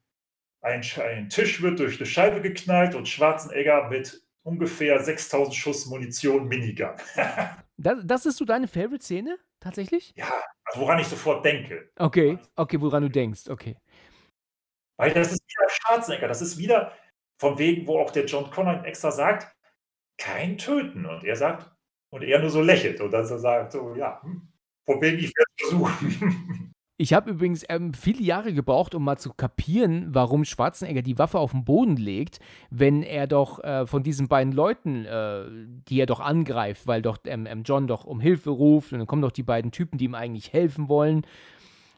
ein, ein Tisch wird durch eine Scheibe geknallt und Schwarzenegger mit ungefähr 6000 Schuss Munition Minigun. das, das ist so deine Favorite-Szene? Tatsächlich? Ja, also woran ich sofort denke. Okay, okay, woran du denkst, okay. Weil das ist wieder Schwarzenegger, das ist wieder von wegen, wo auch der John Connor extra sagt, kein Töten. Und er sagt, und er nur so lächelt und dann so sagt, so, ja, hm, von wegen, ich werde versuchen. Ich habe übrigens ähm, viele Jahre gebraucht, um mal zu kapieren, warum Schwarzenegger die Waffe auf den Boden legt, wenn er doch äh, von diesen beiden Leuten, äh, die er doch angreift, weil doch ähm, ähm, John doch um Hilfe ruft und dann kommen doch die beiden Typen, die ihm eigentlich helfen wollen.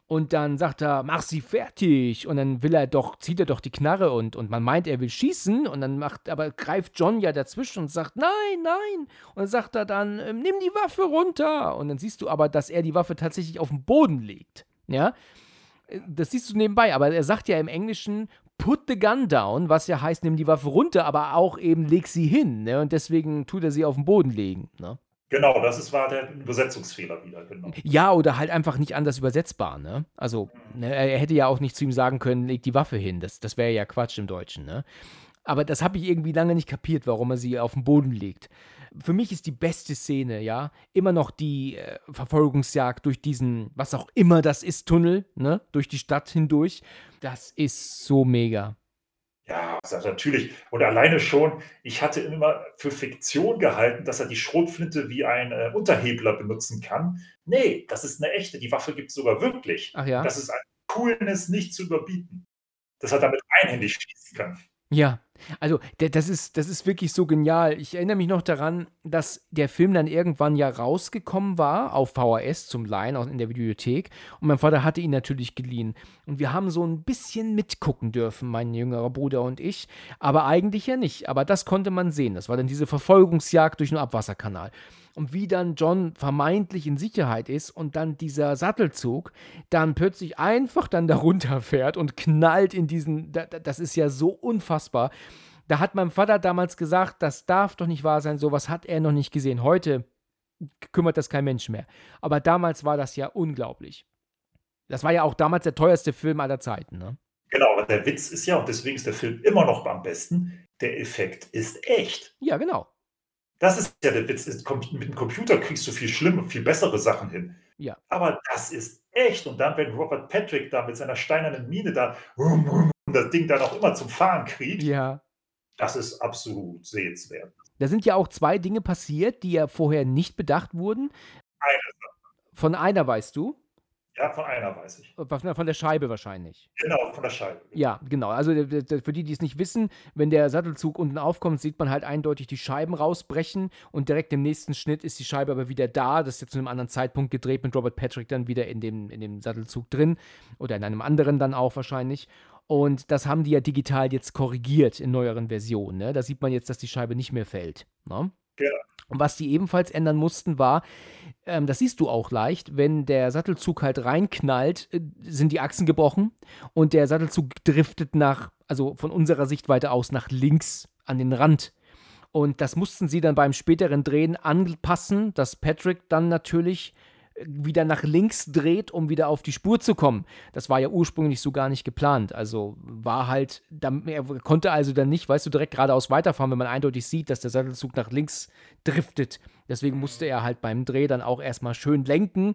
Und dann sagt er, mach sie fertig. Und dann will er doch, zieht er doch die Knarre und, und man meint, er will schießen. Und dann macht, aber greift John ja dazwischen und sagt, nein, nein. Und dann sagt er dann, ähm, nimm die Waffe runter. Und dann siehst du aber, dass er die Waffe tatsächlich auf den Boden legt. Ja, das siehst du nebenbei, aber er sagt ja im Englischen put the gun down, was ja heißt, nimm die Waffe runter, aber auch eben leg sie hin. Ne? Und deswegen tut er sie auf den Boden legen. Ne? Genau, das ist, war der Übersetzungsfehler wieder, genau. Ja, oder halt einfach nicht anders übersetzbar, ne? Also, ne, er hätte ja auch nicht zu ihm sagen können, leg die Waffe hin. Das, das wäre ja Quatsch im Deutschen, ne? Aber das habe ich irgendwie lange nicht kapiert, warum er sie auf den Boden legt für mich ist die beste Szene, ja, immer noch die äh, Verfolgungsjagd durch diesen, was auch immer das ist, Tunnel, ne, durch die Stadt hindurch. Das ist so mega. Ja, also natürlich. Und alleine schon, ich hatte immer für Fiktion gehalten, dass er die Schrotflinte wie ein äh, Unterhebler benutzen kann. Nee, das ist eine echte. Die Waffe gibt es sogar wirklich. Ach ja. Das ist ein Coolness nicht zu überbieten. Dass er damit einhändig schießen kann. Ja, also das ist, das ist wirklich so genial. Ich erinnere mich noch daran, dass der Film dann irgendwann ja rausgekommen war auf VHS zum Leihen in der Videothek und mein Vater hatte ihn natürlich geliehen. Und wir haben so ein bisschen mitgucken dürfen, mein jüngerer Bruder und ich, aber eigentlich ja nicht. Aber das konnte man sehen. Das war dann diese Verfolgungsjagd durch den Abwasserkanal und wie dann John vermeintlich in Sicherheit ist und dann dieser Sattelzug dann plötzlich einfach dann darunter fährt und knallt in diesen, das ist ja so unfassbar. Da hat mein Vater damals gesagt, das darf doch nicht wahr sein, sowas hat er noch nicht gesehen. Heute kümmert das kein Mensch mehr. Aber damals war das ja unglaublich. Das war ja auch damals der teuerste Film aller Zeiten, ne? Genau, aber der Witz ist ja, und deswegen ist der Film immer noch am besten, der Effekt ist echt. Ja, genau. Das ist ja der Witz. Mit dem Computer kriegst du viel schlimme, viel bessere Sachen hin. Ja. Aber das ist echt. Und dann, wenn Robert Patrick da mit seiner steinernen Mine da das Ding dann auch immer zum Fahren kriegt, ja. das ist absolut sehenswert. Da sind ja auch zwei Dinge passiert, die ja vorher nicht bedacht wurden. Eine Von einer weißt du? Ja, von einer weiß ich. Von der Scheibe wahrscheinlich. Genau, von der Scheibe. Ja, genau. Also für die, die es nicht wissen, wenn der Sattelzug unten aufkommt, sieht man halt eindeutig die Scheiben rausbrechen und direkt im nächsten Schnitt ist die Scheibe aber wieder da. Das ist jetzt zu einem anderen Zeitpunkt gedreht mit Robert Patrick dann wieder in dem, in dem Sattelzug drin oder in einem anderen dann auch wahrscheinlich. Und das haben die ja digital jetzt korrigiert in neueren Versionen. Ne? Da sieht man jetzt, dass die Scheibe nicht mehr fällt. Ne? Ja. Und was die ebenfalls ändern mussten, war, ähm, das siehst du auch leicht, wenn der Sattelzug halt reinknallt, äh, sind die Achsen gebrochen und der Sattelzug driftet nach, also von unserer Sichtweite aus, nach links an den Rand. Und das mussten sie dann beim späteren Drehen anpassen, dass Patrick dann natürlich wieder nach links dreht, um wieder auf die Spur zu kommen. Das war ja ursprünglich so gar nicht geplant. Also war halt, er konnte also dann nicht, weißt du, direkt geradeaus weiterfahren, wenn man eindeutig sieht, dass der Sattelzug nach links driftet. Deswegen musste er halt beim Dreh dann auch erstmal schön lenken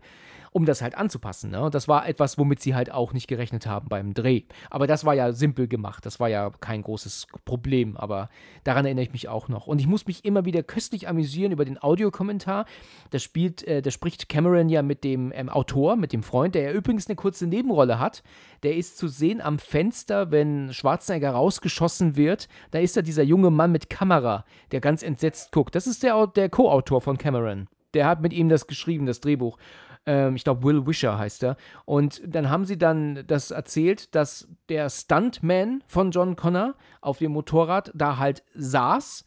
um das halt anzupassen. Ne? Und das war etwas, womit sie halt auch nicht gerechnet haben beim Dreh. Aber das war ja simpel gemacht. Das war ja kein großes Problem. Aber daran erinnere ich mich auch noch. Und ich muss mich immer wieder köstlich amüsieren über den Audiokommentar. Da spielt, äh, da spricht Cameron ja mit dem ähm, Autor, mit dem Freund, der ja übrigens eine kurze Nebenrolle hat. Der ist zu sehen am Fenster, wenn Schwarzenegger rausgeschossen wird. Da ist da dieser junge Mann mit Kamera, der ganz entsetzt guckt. Das ist der, der Co-Autor von Cameron. Der hat mit ihm das geschrieben, das Drehbuch. Ähm, ich glaube, Will Wisher heißt er. Und dann haben sie dann das erzählt, dass der Stuntman von John Connor auf dem Motorrad da halt saß,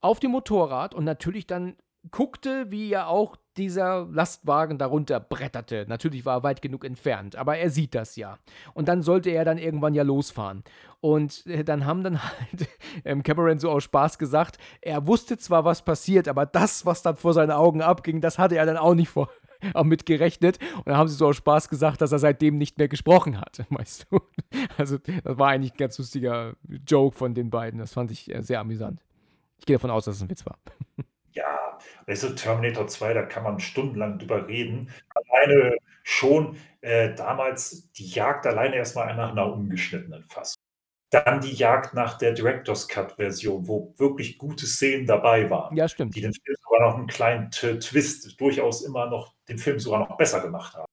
auf dem Motorrad und natürlich dann guckte, wie ja auch dieser Lastwagen darunter bretterte. Natürlich war er weit genug entfernt, aber er sieht das ja. Und dann sollte er dann irgendwann ja losfahren. Und äh, dann haben dann halt ähm, Cameron so aus Spaß gesagt, er wusste zwar, was passiert, aber das, was dann vor seinen Augen abging, das hatte er dann auch nicht vor, auch mit gerechnet. Und dann haben sie so aus Spaß gesagt, dass er seitdem nicht mehr gesprochen hat, weißt du. Also, das war eigentlich ein ganz lustiger Joke von den beiden. Das fand ich äh, sehr amüsant. Ich gehe davon aus, dass es ein Witz war. Ja, also Terminator 2, da kann man stundenlang drüber reden. Alleine schon äh, damals die Jagd alleine erstmal nach einer umgeschnittenen Fassung. Dann die Jagd nach der Director's Cut-Version, wo wirklich gute Szenen dabei waren. Ja, stimmt. Die den Film sogar noch einen kleinen Twist durchaus immer noch den Film sogar noch besser gemacht haben.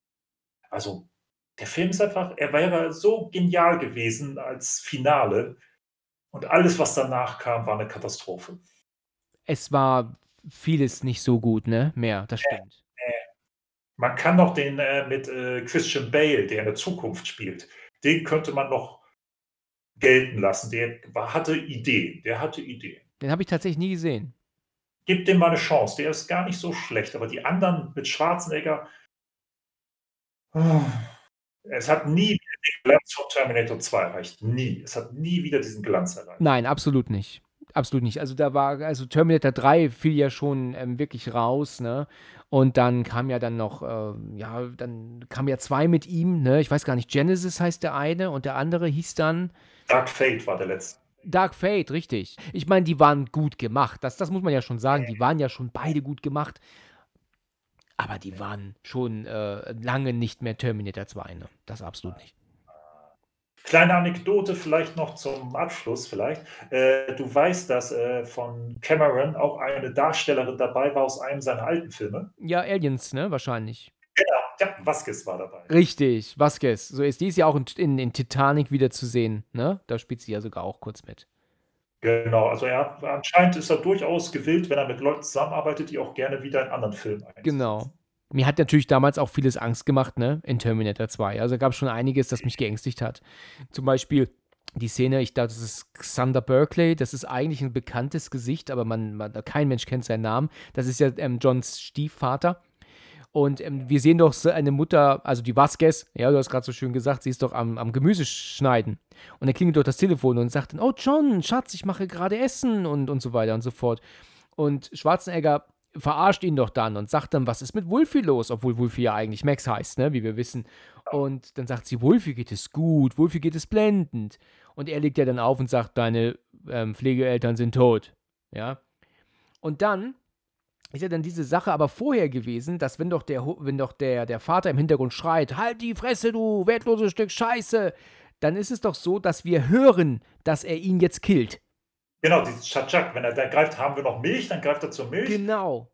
Also, der Film ist einfach, er wäre so genial gewesen als Finale. Und alles, was danach kam, war eine Katastrophe. Es war vieles nicht so gut, ne? Mehr, das stimmt. Äh, äh. Man kann noch den äh, mit äh, Christian Bale, der in der Zukunft spielt, den könnte man noch gelten lassen. Der hatte Ideen. Der hatte Ideen. Den habe ich tatsächlich nie gesehen. Gib dem mal eine Chance. Der ist gar nicht so schlecht. Aber die anderen mit Schwarzenegger. Es hat nie den Glanz von Terminator 2 erreicht. Nie. Es hat nie wieder diesen Glanz erreicht. Nein, absolut nicht. Absolut nicht. Also da war, also Terminator 3 fiel ja schon ähm, wirklich raus, ne? Und dann kam ja dann noch, äh, ja, dann kam ja zwei mit ihm, ne? Ich weiß gar nicht, Genesis heißt der eine und der andere hieß dann. Dark Fate war der letzte. Dark Fate, richtig. Ich meine, die waren gut gemacht. Das, das muss man ja schon sagen. Die waren ja schon beide gut gemacht. Aber die waren schon äh, lange nicht mehr Terminator 2, ne? Das absolut nicht. Kleine Anekdote vielleicht noch zum Abschluss vielleicht. Äh, du weißt, dass äh, von Cameron auch eine Darstellerin dabei war aus einem seiner alten Filme. Ja, Aliens, ne? Wahrscheinlich. Genau, ja, Vasquez war dabei. Richtig, Vasquez. So ist die ist ja auch in, in, in, Titanic wieder zu sehen, ne? Da spielt sie ja sogar auch kurz mit. Genau, also er anscheinend ist er durchaus gewillt, wenn er mit Leuten zusammenarbeitet, die auch gerne wieder in anderen Filmen einsetzen. Genau. Mir hat natürlich damals auch vieles Angst gemacht, ne? In Terminator 2. Also gab es schon einiges, das mich geängstigt hat. Zum Beispiel die Szene, ich dachte, das ist Xander Berkeley, das ist eigentlich ein bekanntes Gesicht, aber man, man kein Mensch kennt seinen Namen. Das ist ja ähm, Johns Stiefvater. Und ähm, wir sehen doch eine Mutter, also die Vasquez, ja, du hast gerade so schön gesagt, sie ist doch am, am Gemüse schneiden. Und dann klingelt doch das Telefon und sagt dann, oh John, Schatz, ich mache gerade Essen und, und so weiter und so fort. Und Schwarzenegger verarscht ihn doch dann und sagt dann, was ist mit Wolfie los? Obwohl Wolfie ja eigentlich Max heißt, ne, wie wir wissen. Und dann sagt sie, Wolfie geht es gut, Wolfie geht es blendend. Und er legt ja dann auf und sagt, deine ähm, Pflegeeltern sind tot. Ja. Und dann ist ja dann diese Sache aber vorher gewesen, dass wenn doch der, wenn doch der, der Vater im Hintergrund schreit, halt die Fresse, du wertloses Stück Scheiße, dann ist es doch so, dass wir hören, dass er ihn jetzt killt. Genau, dieses Schatschak. Wenn er da greift, haben wir noch Milch, dann greift er zur Milch. Genau.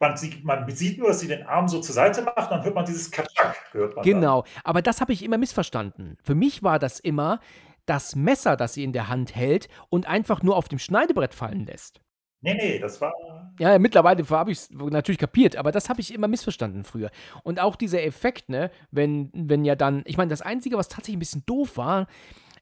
Man, sieht, man, sieht, nur, dass sie den Arm so zur Seite macht, dann hört man dieses Katschak. Genau, dann. aber das habe ich immer missverstanden. Für mich war das immer das Messer, das sie in der Hand hält und einfach nur auf dem Schneidebrett fallen lässt. Ne, ne, das war Ja, ja, mittlerweile habe ich's natürlich kapiert, aber das habe ich immer missverstanden früher. Und auch dieser Effekt, ne, wenn wenn ja dann ich meine, das Einzige, was tatsächlich 'n bisschen doof war,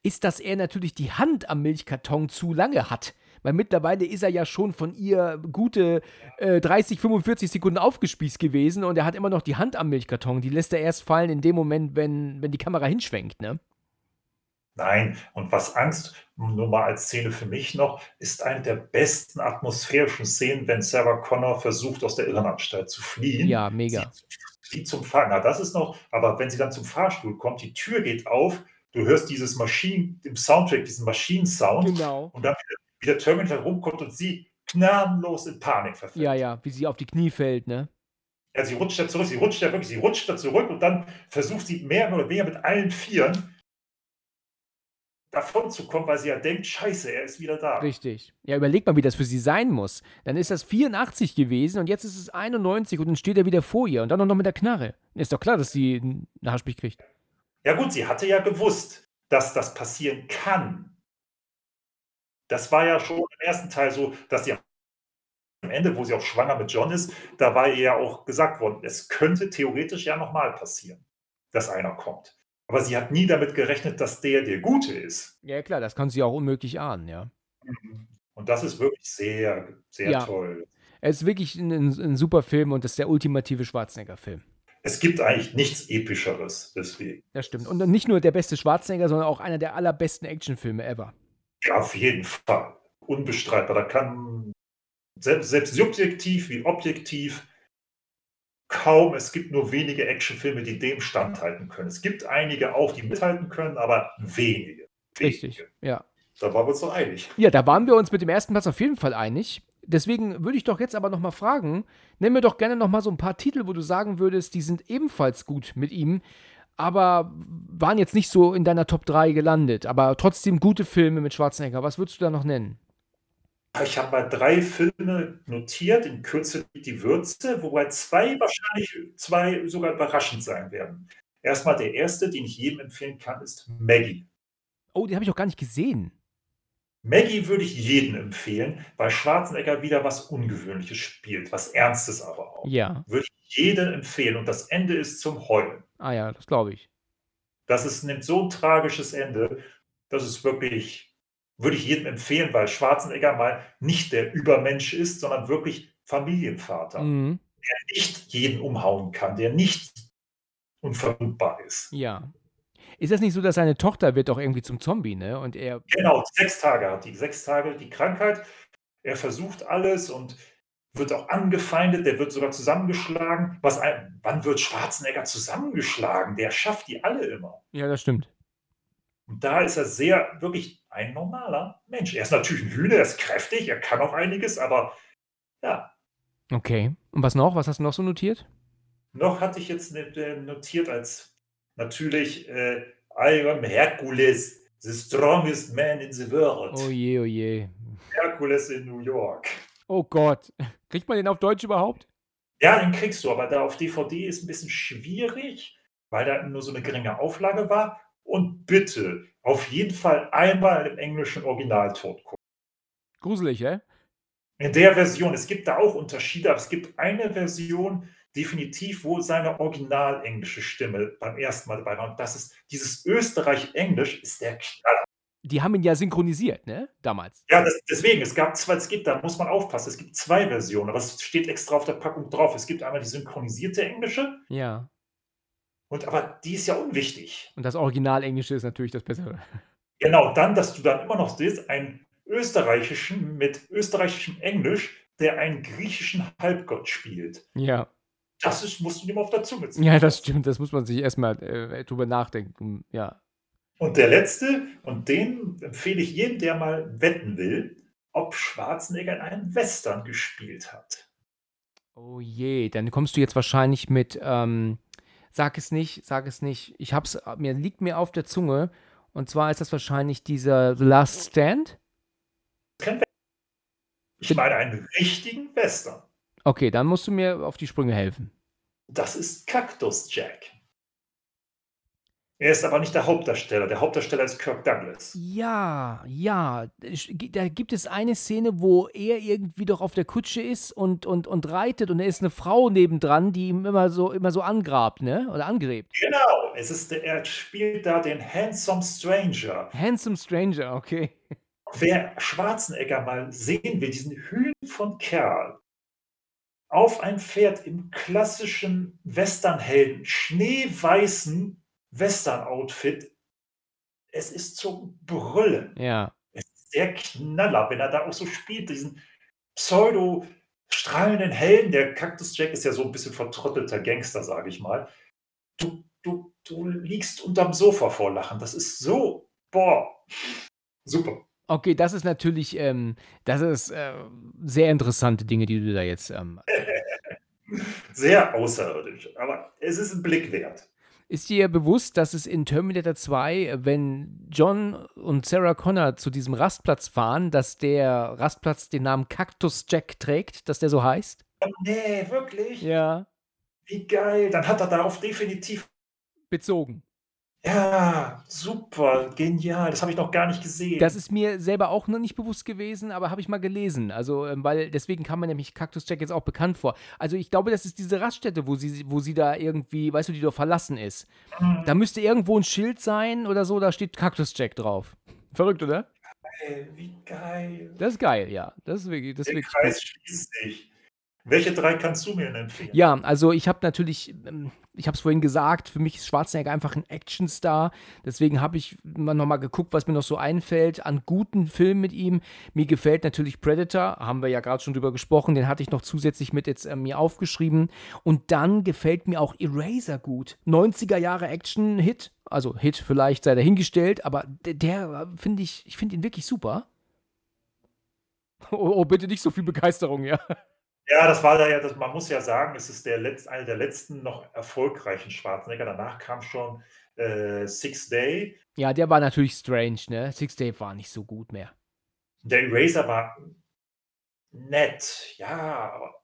ist, dass er natürlich die Hand am Milchkarton zu lange hat. Weil mittlerweile ist er ja schon von ihr gute, äh, 30, 45 Sekunden aufgespießt gewesen und er hat immer noch die Hand am Milchkarton. Die lässt er erst fallen in dem Moment, wenn wenn die Kamera hinschwenkt, ne? Nein, und was Angst nur mal als Szene für mich noch, ist eine der besten atmosphärischen Szenen, wenn Sarah Connor versucht, aus der Irrenanstalt zu fliehen. Ja, Sie mega. flieht zum Fahr na, das ist noch aber wenn sie dann zum Fahrstuhl kommt, die Tür geht auf, du hörst dieses Maschinen im Soundtrack, diesen Maschinensound Genau. und dann wie der wie der Terminator rumkommt und sie gnadenlos in Panik verfällt. Ja, ja, wie sie auf die Knie fällt, ne? Ja, sie rutscht da zurück. Sie rutscht ja wirklich sie rutscht da zurück und dann versucht sie mehr oder weniger mit allen Vieren davonzukommen, weil sie ja denkt: „Scheiße, er ist wieder da.“ Richtig. Ja, überleg mal, wie das für sie sein muss. Dann ist das 84 gewesen und jetzt ist es 91 und dann steht er wieder vor ihr und dann noch mit der Knarre. Ist doch klar, dass sie 'n Haarspich kriegt. Ja gut, sie hatte ja gewusst, dass das passieren kann. Das war ja schon im ersten Teil so, dass sie am Ende, wo sie auch schwanger mit John ist, da war ihr ja auch gesagt worden, es könnte theoretisch ja noch mal passieren, dass einer kommt. Aber sie hat nie damit gerechnet, dass der der Gute ist. Ja, klar, das kann sie auch unmöglich ahnen, ja. Mhm. Und das ist wirklich sehr, sehr Ja. toll. Es ist wirklich 'n 'n 'n super Film und das ist der ultimative Schwarzenegger-Film. Es gibt eigentlich nichts Epischeres, deswegen. Das stimmt. Und nicht nur der beste Schwarzenegger, sondern auch einer der allerbesten Actionfilme ever. Ja, auf jeden Fall. Unbestreitbar. Da kann selbst selbst subjektiv wie objektiv kaum es gibt nur wenige Actionfilme, die dem standhalten können. Es gibt einige auch, die mithalten können, aber wenige. Richtig, Wenige. ja. Da waren wir uns doch einig. Ja, da waren wir uns mit dem ersten Platz auf jeden Fall einig. Deswegen würde ich doch jetzt aber noch mal fragen, nenn mir doch gerne noch mal so 'n paar Titel, wo du sagen würdest, die sind ebenfalls gut mit ihm, aber waren jetzt nicht so in deiner Top 3 gelandet, aber trotzdem gute Filme mit Schwarzenegger. Was würdest du da noch nennen? Ich habe mal 3 Filme notiert, in Kürze die Würze, wobei 2 wahrscheinlich 2 sogar überraschend sein werden. Erst mal der erste, den ich jedem empfehlen kann, ist Maggie. Oh, den habe ich noch gar nicht gesehen. Maggie würde ich jedem empfehlen, weil Schwarzenegger wieder was Ungewöhnliches spielt, was Ernstes aber auch. Ja. Würde ich jedem empfehlen und das Ende ist zum Heulen. Ah ja, das glaube ich. Das ist nimmt so 'n tragisches Ende, das ist wirklich würde ich jedem empfehlen, weil Schwarzenegger mal nicht der Übermensch ist, sondern wirklich Familienvater, Mhm. der nicht jeden umhauen kann, der nicht unverwundbar ist. Ja. Ist das nicht so, dass seine Tochter wird auch irgendwie zum Zombie, ne? Und er Genau, 6 Tage hat die. 6 Tage die Krankheit. Er versucht alles und wird auch angefeindet, der wird sogar zusammengeschlagen. Was ein wann wird Schwarzenegger zusammengeschlagen? Der schafft die alle immer. Ja, das stimmt. Und da ist er sehr wirklich ein normaler Mensch. Er ist natürlich 'n Hühner, er ist kräftig, er kann auch einiges, aber ja. Okay. Und was noch? Was hast du noch so notiert? Noch hatte ich jetzt ne äh, notiert als natürlich, äh, I am Hercules, the strongest man in the world. Oh je, oh je. Hercules in New York. Oh Gott. Kriegt man den auf Deutsch überhaupt? Ja, den kriegst du, aber da auf DVD ist 'n bisschen schwierig, weil da nur so 'ne geringe Auflage war. Und bitte, auf jeden Fall einmal im englischen Originalton gucken. Gruselig, hä? In der Version es gibt da auch Unterschiede, aber es gibt eine Version definitiv, wo seine original englische Stimme beim ersten Mal dabei war. Und das ist dieses Österreich-Englisch ist der Knaller. Die haben ihn ja synchronisiert, ne? Damals. Ja, des deswegen, es gab 2 es gibt da muss man aufpassen, es gibt 2 Versionen, aber es steht extra auf der Packung drauf. Es gibt einmal die synchronisierte englische Ja. Und aber die ist ja unwichtig. Und das Original-Englische ist natürlich das Bessere. Genau, dann, dass du dann immer noch siehst, einen österreichischen mit österreichischem Englisch, der einen griechischen Halbgott spielt. Ja. Das ist musst du dir mal auf der Zunge zergehen Ja, das stimmt. Das muss man sich erst mal, äh, drüber nachdenken, ja. Und der letzte, und den empfehle ich jedem, der mal wetten will, ob Schwarzenegger in einem Western gespielt hat. Oh je, dann kommst du jetzt wahrscheinlich mit, ähm sag es nicht, sag es nicht. Ich habe es mir liegt mir auf der Zunge. Und zwar ist das wahrscheinlich dieser The Last Stand? Ich meine einen richtigen Western. Okay, dann musst du mir auf die Sprünge helfen. Das ist Cactus Jack. Er ist aber nicht der Hauptdarsteller. Der Hauptdarsteller ist Kirk Douglas. Ja, ja. Da gibt es eine Szene, wo er irgendwie doch auf der Kutsche ist und, und, und reitet und da ist eine Frau nebendran, die ihm immer so, immer so angrabt, ne? Oder angrebt. Genau. Es ist, er spielt da den Handsome Stranger. Handsome Stranger, okay. Wer Schwarzenegger mal sehen will, diesen Hühn von Kerl, auf ein Pferd im klassischen Westernhelden, schneeweißen Western-Outfit. Es ist zum Brüllen. Ja. Es ist der Knaller, wenn er da auch so spielt, diesen pseudo strahlenden Helden. Der Cactus Jack ist ja so ein bisschen vertrottelter Gangster, sage ich mal. Du, du, du liegst unterm Sofa vor Lachen. Das ist so, boah, super. Okay, das ist natürlich, ähm, das ist äh, sehr interessante Dinge, die du da jetzt. Ähm, sehr außerirdisch, aber es ist ein Blick wert. Ist dir bewusst, dass es in Terminator 2, wenn John und Sarah Connor zu diesem Rastplatz fahren, dass der Rastplatz den Namen Cactus Jack trägt, dass der so heißt? Nee, wirklich? Ja. Wie geil. Dann hat er darauf definitiv bezogen. Ja, super, genial. Das habe ich noch gar nicht gesehen. Das ist mir selber auch noch nicht bewusst gewesen, aber habe ich mal gelesen. Also, ähm, weil deswegen kam mir nämlich Cactus Jack jetzt auch bekannt vor. Also, ich glaube, das ist diese Raststätte, wo sie, wo sie da irgendwie, weißt du, die doch verlassen ist. Mhm. Da müsste irgendwo ein Schild sein oder so, da steht Cactus Jack drauf. Verrückt, oder? Geil, wie geil. Das ist geil, ja. Das ist wirklich, das Der ist wirklich Kreis schließt sich. Welche drei kannst du mir empfehlen? Ja, also ich habe natürlich, ähm, ich habe es vorhin gesagt, für mich ist Schwarzenegger einfach ein Actionstar. Deswegen habe ich nochmal geguckt, was mir noch so einfällt an guten Filmen mit ihm. Mir gefällt natürlich Predator, haben wir ja gerade schon drüber gesprochen, den hatte ich noch zusätzlich mit jetzt äh, mir aufgeschrieben. Und dann gefällt mir auch Eraser gut. 90er Jahre Action-Hit, also Hit vielleicht sei dahingestellt, aber der, der äh, finde ich, ich finde ihn wirklich super. Oh, oh, bitte nicht so viel Begeisterung, ja. Ja, das war da ja, das, man muss ja sagen, es ist der letzt, einer der letzten noch erfolgreichen Schwarzenegger. Danach kam schon äh, Six Day. Ja, der war natürlich strange, ne? Six Day war nicht so gut mehr. Der Eraser war nett, ja, aber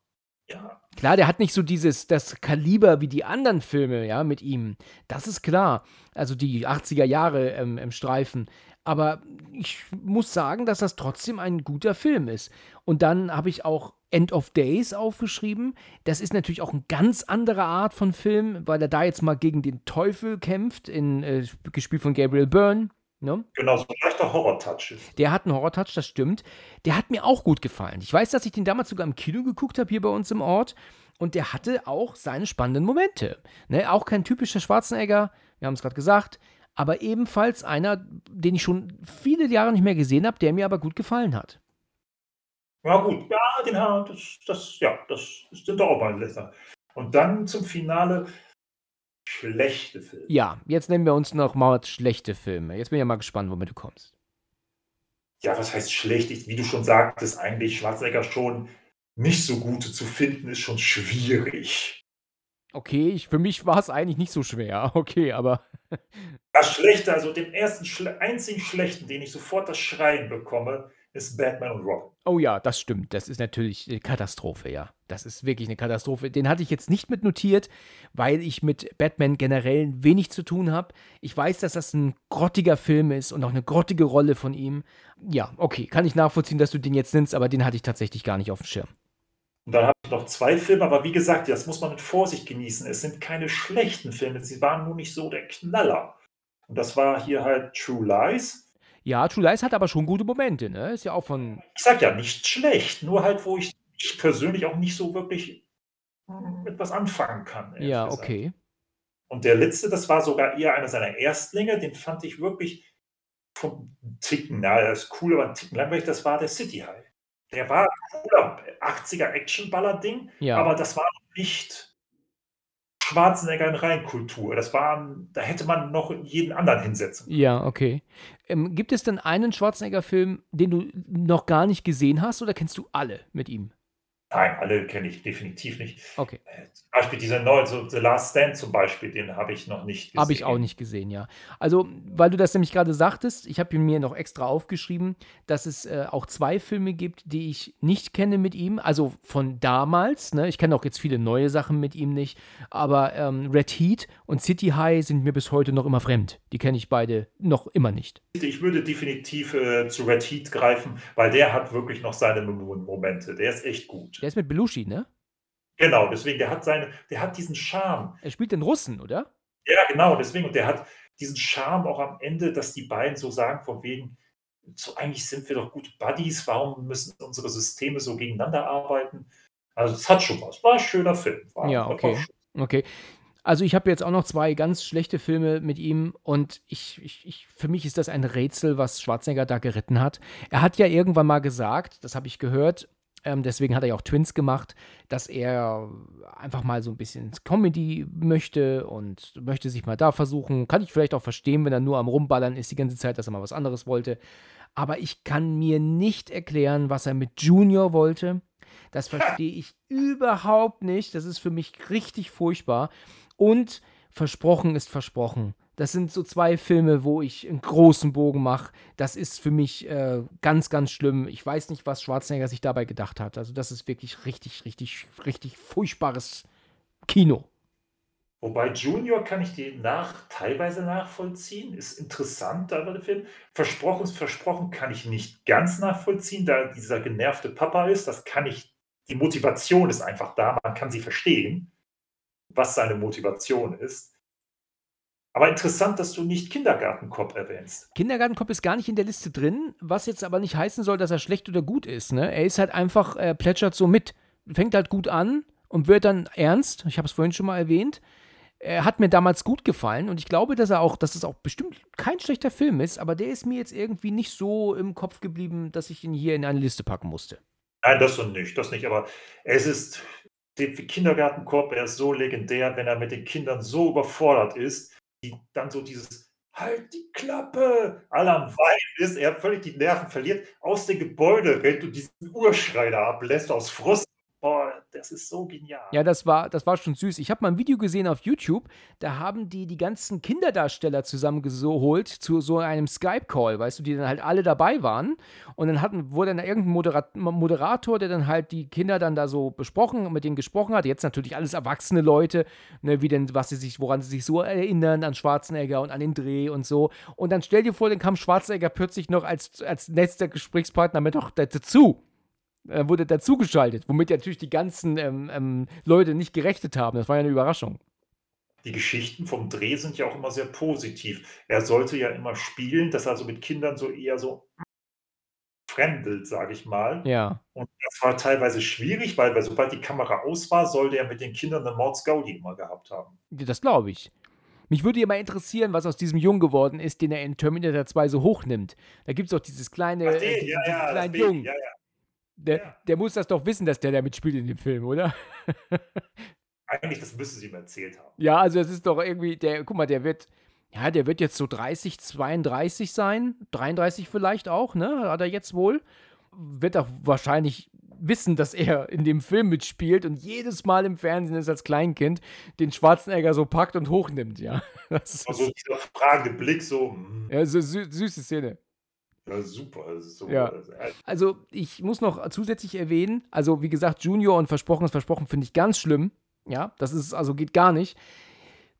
ja. Klar, der hat nicht so dieses, das Kaliber wie die anderen Filme, ja, mit ihm. Das ist klar. Also die 80er Jahre ähm, im Streifen. Aber ich muss sagen, dass das trotzdem ein guter Film ist. Und dann habe ich auch End of Days aufgeschrieben. Das ist natürlich auch eine ganz andere Art von Film, weil er da jetzt mal gegen den Teufel kämpft, in, äh, gespielt von Gabriel Byrne. Ne? Genau, so ein leichter Horror-Touch ist. Der hat einen Horror-Touch, das stimmt. Der hat mir auch gut gefallen. Ich weiß, dass ich den damals sogar im Kino geguckt habe, hier bei uns im Ort. Und der hatte auch seine spannenden Momente. Ne? Auch kein typischer Schwarzenegger, wir haben es gerade gesagt, aber ebenfalls einer, den ich schon viele Jahre nicht mehr gesehen habe, der mir aber gut gefallen hat. Ja, gut, ja, den haben das, das, ja, das doch auch Länder. Und dann zum Finale schlechte Filme. Ja, jetzt nennen wir uns noch mal schlechte Filme. Jetzt bin ich ja mal gespannt, womit du kommst. Ja, was heißt schlecht? Ich, wie du schon sagtest, eigentlich Schwarzenegger schon nicht so gute zu finden, ist schon schwierig. Okay, ich, für mich war es eigentlich nicht so schwer. Okay, aber. Das Schlechte, also den ersten, schle einzigen Schlechten, den ich sofort das Schreien bekomme, ist Batman und Robin. Oh ja, das stimmt. Das ist natürlich eine Katastrophe, ja. Das ist wirklich eine Katastrophe. Den hatte ich jetzt nicht mit notiert, weil ich mit Batman generell wenig zu tun habe. Ich weiß, dass das ein grottiger Film ist und auch eine grottige Rolle von ihm. Ja, okay, kann ich nachvollziehen, dass du den jetzt nennst, aber den hatte ich tatsächlich gar nicht auf dem Schirm. Und dann habe ich noch zwei Filme, aber wie gesagt, das muss man mit Vorsicht genießen. Es sind keine schlechten Filme, sie waren nur nicht so der Knaller. Und das war hier halt True Lies. Ja, True Lies hat aber schon gute Momente, ne? Ist ja auch von. Ich sag ja, nicht schlecht, nur halt, wo ich, ich persönlich auch nicht so wirklich mit was anfangen kann. Ja, gesagt. okay. Und der letzte, das war sogar eher einer seiner Erstlinge, den fand ich wirklich vom Ticken, na, das ist cool, aber ein Ticken langweilig, das war der City High. Der war ein cooler 80er Actionballer-Ding, Ja. aber das war nicht Schwarzenegger in Reinkultur. Das war, da hätte man noch jeden anderen hinsetzen. Ja, okay. Ähm, gibt es denn einen Schwarzenegger-Film, den du noch gar nicht gesehen hast oder kennst du alle mit ihm? Nein, alle kenne ich definitiv nicht. Okay. Äh, zum Beispiel dieser neue, so The Last Stand zum Beispiel, den habe ich noch nicht gesehen. Habe ich auch nicht gesehen, ja. Also, weil du das nämlich gerade sagtest, ich habe mir noch extra aufgeschrieben, dass es äh, auch zwei Filme gibt, die ich nicht kenne mit ihm. Also von damals, ne? Ich kenne auch jetzt viele neue Sachen mit ihm nicht. Aber ähm, Red Heat und City High sind mir bis heute noch immer fremd. Die kenne ich beide noch immer nicht. Ich würde definitiv äh, zu Red Heat greifen, weil der hat wirklich noch seine Momente. Der ist echt gut. Der ist mit Belushi, ne? Genau, deswegen, der hat seine, der hat diesen Charme. Er spielt den Russen, oder? Ja, genau, deswegen. Und der hat diesen Charme auch am Ende, dass die beiden so sagen, von wegen, so eigentlich sind wir doch gute Buddies, warum müssen unsere Systeme so gegeneinander arbeiten? Also es hat schon was. War ein schöner Film. War, ja, okay. Okay. Also ich habe jetzt auch noch zwei ganz schlechte Filme mit ihm und ich, ich, ich, für mich ist das ein Rätsel, was Schwarzenegger da geritten hat. Er hat ja irgendwann mal gesagt, das habe ich gehört, ähm, deswegen hat er ja auch Twins gemacht, dass er einfach mal so ein bisschen Comedy möchte und möchte sich mal da versuchen. Kann ich vielleicht auch verstehen, wenn er nur am Rumballern ist die ganze Zeit, dass er mal was anderes wollte. Aber ich kann mir nicht erklären, was er mit Junior wollte. Das verstehe ich überhaupt nicht. Das ist für mich richtig furchtbar. Und versprochen ist versprochen. Das sind so zwei Filme, wo ich einen großen Bogen mache. Das ist für mich äh, ganz, ganz schlimm. Ich weiß nicht, was Schwarzenegger sich dabei gedacht hat. Also, das ist wirklich richtig, richtig, richtig furchtbares Kino. Wobei Junior kann ich die nach, teilweise nachvollziehen. Ist interessant, aber der Film. Versprochen ist versprochen, kann ich nicht ganz nachvollziehen, da dieser genervte Papa ist. Das kann ich, die Motivation ist einfach da, man kann sie verstehen, was seine Motivation ist. Aber interessant, dass du nicht Kindergartenkopf erwähnst. Kindergartenkopf ist gar nicht in der Liste drin, was jetzt aber nicht heißen soll, dass er schlecht oder gut ist. Ne? Er ist halt einfach, er plätschert so mit. Fängt halt gut an und wird dann ernst. Ich habe es vorhin schon mal erwähnt. Er hat mir damals gut gefallen und ich glaube, dass er auch, dass es auch bestimmt kein schlechter Film ist, aber der ist mir jetzt irgendwie nicht so im Kopf geblieben, dass ich ihn hier in eine Liste packen musste. Nein, das nicht, das nicht, aber es ist der Kindergartenkorb, er ist so legendär, wenn er mit den Kindern so überfordert ist, die dann so dieses Halt die Klappe! Alle am ist, er völlig die Nerven verliert, aus dem Gebäude rennt und diesen Urschrei ablässt aus Frust Boah, das ist so genial. Ja, das war, das war schon süß. Ich habe mal ein Video gesehen auf YouTube, da haben die die ganzen Kinderdarsteller zusammengeholt zu so einem Skype-Call, weißt du, die dann halt alle dabei waren. Und dann hatten, wurde dann irgendein Moderat Moderator, der dann halt die Kinder dann da so besprochen mit denen gesprochen hat. Jetzt natürlich alles erwachsene Leute, ne, wie denn, was sie sich, woran sie sich so erinnern, an Schwarzenegger und an den Dreh und so. Und dann stell dir vor, dann kam Schwarzenegger plötzlich noch als, als letzter Gesprächspartner mit noch dazu äh, wurde dazugeschaltet, womit ja natürlich die ganzen ähm, ähm, Leute nicht gerechnet haben. Das war ja eine Überraschung. Die Geschichten vom Dreh sind ja auch immer sehr positiv. Er sollte ja immer spielen, dass er also mit Kindern so eher so fremdelt, sage ich mal. Ja. Und das war teilweise schwierig, weil, weil sobald die Kamera aus war, sollte er mit den Kindern eine Mordsgaudi immer gehabt haben. Das glaube ich. Mich würde ja mal interessieren, was aus diesem Jungen geworden ist, den er in Terminator 2 so hochnimmt. Da gibt es doch dieses kleine, Ach, den, äh, ja, ja, kleinen Jungen. ja, ja. Der, Ja. der muss das doch wissen, dass der da mitspielt in dem Film, oder? Eigentlich, das müssen sie ihm erzählt haben. ja, also es ist doch irgendwie, der, guck mal, der wird, ja, der wird jetzt so 30, 32 sein, 33 vielleicht auch, ne? Hat er jetzt wohl. Wird auch wahrscheinlich wissen, dass er in dem Film mitspielt und jedes Mal im Fernsehen ist als Kleinkind den Schwarzenegger so packt und hochnimmt, ja. Das ist, Also dieser fragende Blick so, hm, ja, so sü süße Szene. Ja, super. So, Ja. also, äh, Also, ich muss noch zusätzlich erwähnen, also wie gesagt, Junior und Versprochen ist Versprochen finde ich ganz schlimm. Ja, das ist, also geht gar nicht.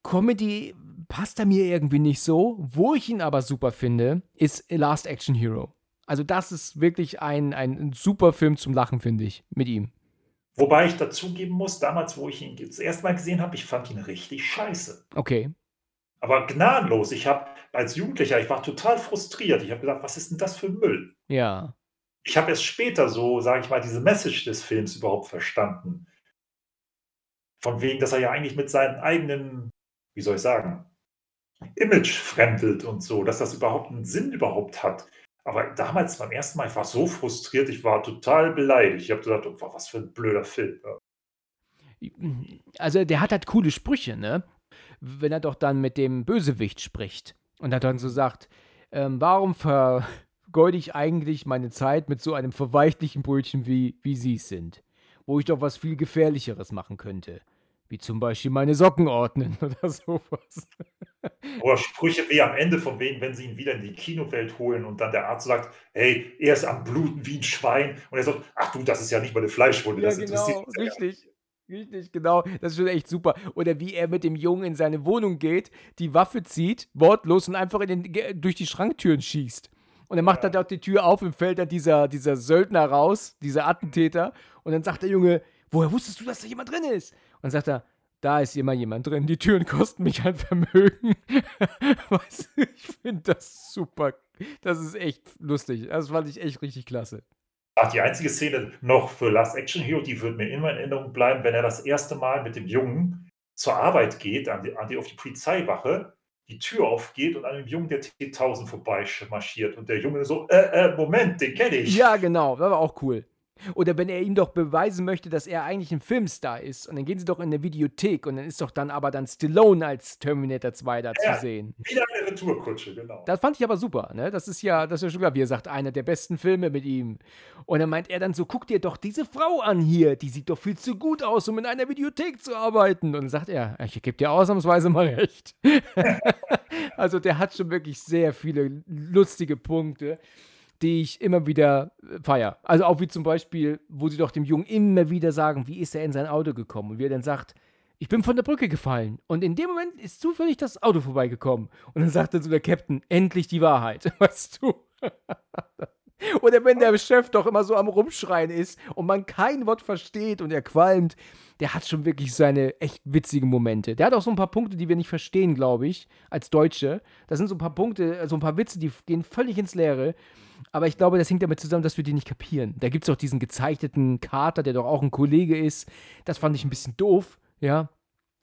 Comedy passt da mir irgendwie nicht so. Wo ich ihn aber super finde, ist Last Action Hero. Also, das ist wirklich ein, ein super Film zum Lachen, finde ich, mit ihm. Wobei ich dazugeben muss, damals, wo ich ihn das erste Mal gesehen habe, ich fand ihn richtig scheiße. Okay. Aber gnadenlos. Ich habe als Jugendlicher, ich war total frustriert. Ich habe gedacht, was ist denn das für Müll? Ja. Ich habe erst später so, sage ich mal, diese Message des Films überhaupt verstanden. Von wegen, dass er ja eigentlich mit seinem eigenen, wie soll ich sagen, Image fremdelt und so, dass das überhaupt einen Sinn überhaupt hat. Aber damals beim ersten Mal, ich war so frustriert, ich war total beleidigt. Ich habe gedacht, oh, was für ein blöder Film. Also, der hat halt coole Sprüche, ne? Wenn er doch dann mit dem Bösewicht spricht und er dann so sagt, ähm, warum vergeude ich eigentlich meine Zeit mit so einem verweichlichen Brötchen, wie, wie Sie es sind? wo ich doch was viel Gefährlicheres machen könnte. Wie zum Beispiel meine Socken ordnen oder sowas. Oder Sprüche wie am Ende von wegen, wenn sie ihn wieder in die Kinowelt holen und dann der Arzt sagt, hey, er ist am Bluten wie ein Schwein. Und er sagt, ach du, das ist ja nicht mal eine Fleischwunde, Ja, das interessiert genau, uns ja gar nicht. Richtig. Genau. Das ist schon echt super. Oder wie er mit dem Jungen in seine Wohnung geht, die Waffe zieht, wortlos und einfach in den, durch die Schranktüren schießt. Und er macht dann Ja. dort die Tür auf und fällt dann dieser, dieser Söldner raus, dieser Attentäter. Und dann sagt der Junge, woher wusstest du, dass da jemand drin ist? Und dann sagt er, da ist immer jemand drin. Die Türen kosten mich ein Vermögen. weißt du, ich finde das super. Das ist echt lustig. Das fand ich echt richtig klasse. Ach, die einzige Szene noch für Last Action Hero, die wird mir immer in Erinnerung bleiben, wenn er das erste Mal mit dem Jungen zur Arbeit geht, an die, an die, auf die Polizeiwache, die Tür aufgeht und an dem Jungen der T1000 vorbeimarschiert und der Junge so, äh, äh, Moment, den kenne ich. Ja, genau, das war auch cool. Oder wenn er ihm doch beweisen möchte, dass er eigentlich ein Filmstar ist. Und dann gehen sie doch in eine Videothek und dann ist doch dann aber dann Stallone als Terminator 2 da Ja. zu sehen. Wieder eine Retourkutsche, genau. Das fand ich aber super, ne? Das ist ja, das ist ja schon klar, wie er sagt, einer der besten Filme mit ihm. Und dann meint er dann so, guck dir doch diese Frau an hier, die sieht doch viel zu gut aus, um in einer Videothek zu arbeiten. Und dann sagt er, ich gebe dir ausnahmsweise mal recht. also der hat schon wirklich sehr viele lustige Punkte, die ich immer wieder äh, feier. Also auch wie zum Beispiel, wo sie doch dem Jungen immer wieder sagen, wie ist er in sein Auto gekommen? Und wie er dann sagt, ich bin von der Brücke gefallen. Und in dem Moment ist zufällig das Auto vorbeigekommen. Und dann sagt dann so der Captain, endlich die Wahrheit. Weißt du? Oder wenn der Chef doch immer so am Rumschreien ist und man kein Wort versteht und er qualmt, der hat schon wirklich seine echt witzigen Momente. Der hat auch so ein paar Punkte, die wir nicht verstehen, glaube ich, als Deutsche. Das sind so ein paar Punkte, so ein paar Witze, die gehen völlig ins Leere. Aber ich glaube, das hängt damit zusammen, dass wir die nicht kapieren. Da gibt es auch diesen gezeichneten Kater, der doch auch ein Kollege ist. Das fand ich ein bisschen doof, ja.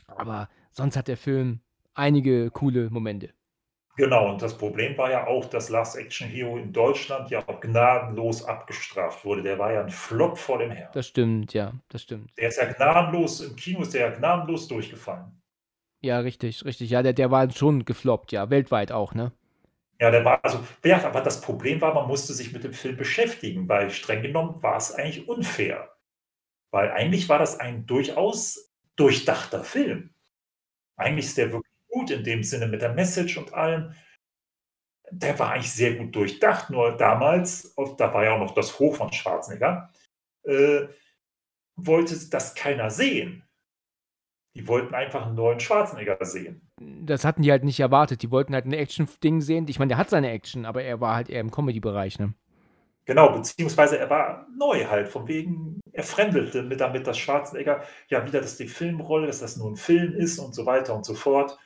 Aber sonst hat der Film einige coole Momente. Genau, und das Problem war ja auch, dass Last Action Hero in Deutschland ja auch gnadenlos abgestraft wurde. Der war ja ein Flop vor dem Herrn. Das stimmt, ja, das stimmt. Der ist ja gnadenlos, im Kino ist der ja gnadenlos durchgefallen. Ja, richtig, richtig. Ja, der, der war schon gefloppt, ja, weltweit auch, ne? Ja, der war, also, ja, aber das Problem war, man musste sich mit dem Film beschäftigen, weil streng genommen war es eigentlich unfair. Weil eigentlich war das ein durchaus durchdachter Film. Eigentlich ist der wirklich gut in dem Sinne mit der Message und allem. Der war eigentlich sehr gut durchdacht, nur damals, da war ja auch noch das Hoch von Schwarzenegger, äh, wollte das keiner sehen. Die wollten einfach einen neuen Schwarzenegger sehen. Das hatten die halt nicht erwartet. Die wollten halt ein Action-Ding sehen. Ich meine, der hat seine Action, aber er war halt eher im Comedy-Bereich, ne? Genau, beziehungsweise er war neu halt, von wegen, er fremdelte mit damit, dass Schwarzenegger ja wieder, dass die Filmrolle, dass das nur ein Film ist und so weiter und so fort.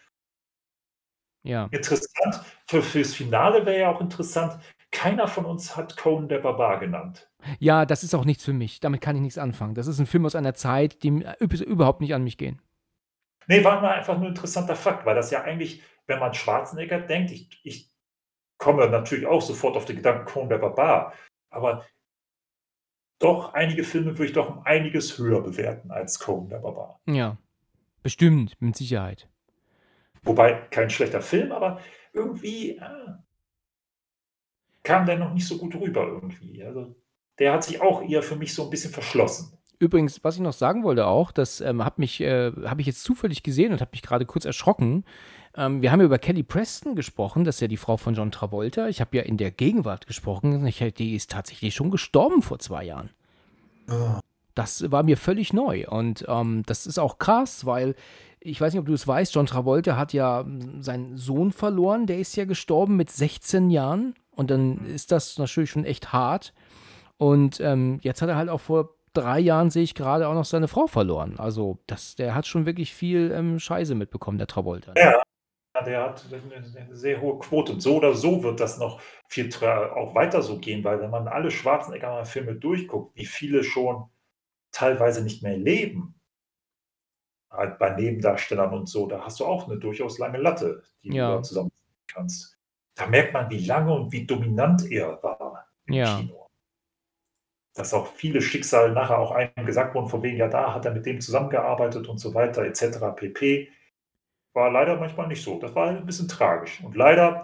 Ja. Interessant, für, fürs Finale wäre ja auch interessant, keiner von uns hat Conan der Barbar genannt. Ja, das ist auch nichts für mich. Damit kann ich nichts anfangen. Das ist ein Film aus einer Zeit, die überhaupt nicht an mich gehen. Nee, war mal einfach nur ein interessanter Fakt, weil das ja eigentlich, wenn man Schwarzenegger denkt, ich, ich komme natürlich auch sofort auf den Gedanken Conan der Barbar, aber doch einige Filme würde ich doch um einiges höher bewerten als Conan der Barbar. Ja. Bestimmt, mit Sicherheit. Wobei kein schlechter Film, aber irgendwie äh, kam der noch nicht so gut rüber irgendwie. Also der hat sich auch eher für mich so ein bisschen verschlossen. Übrigens, was ich noch sagen wollte auch, das ähm, hat mich, äh, habe ich jetzt zufällig gesehen und habe mich gerade kurz erschrocken. Ähm, wir haben ja über Kelly Preston gesprochen, das ist ja die Frau von John Travolta. Ich habe ja in der Gegenwart gesprochen. Ich, die ist tatsächlich schon gestorben vor zwei Jahren. Das war mir völlig neu und ähm, das ist auch krass, weil ich weiß nicht, ob du es weißt, John Travolta hat ja seinen Sohn verloren, der ist ja gestorben mit 16 Jahren und dann ist das natürlich schon echt hart. Und ähm, jetzt hat er halt auch vor drei Jahren, sehe ich gerade, auch noch seine Frau verloren. Also das, der hat schon wirklich viel ähm, Scheiße mitbekommen, der Travolta. Ja, der hat eine, sehr hohe Quote. Und so oder so wird das noch viel auch weiter so gehen, weil wenn man alle Schwarzenegger-Filme durchguckt, wie viele schon teilweise nicht mehr leben, halt bei Nebendarstellern und so, da hast du auch eine durchaus lange Latte, die Ja. du zusammen kannst. Da merkt man, wie lange und wie dominant er war im Ja. Kino. Dass auch viele Schicksale nachher auch einem gesagt wurden, von wegen, ja, da hat er mit dem zusammengearbeitet und so weiter, etc. pp. War leider manchmal nicht so. Das war ein bisschen tragisch. Und leider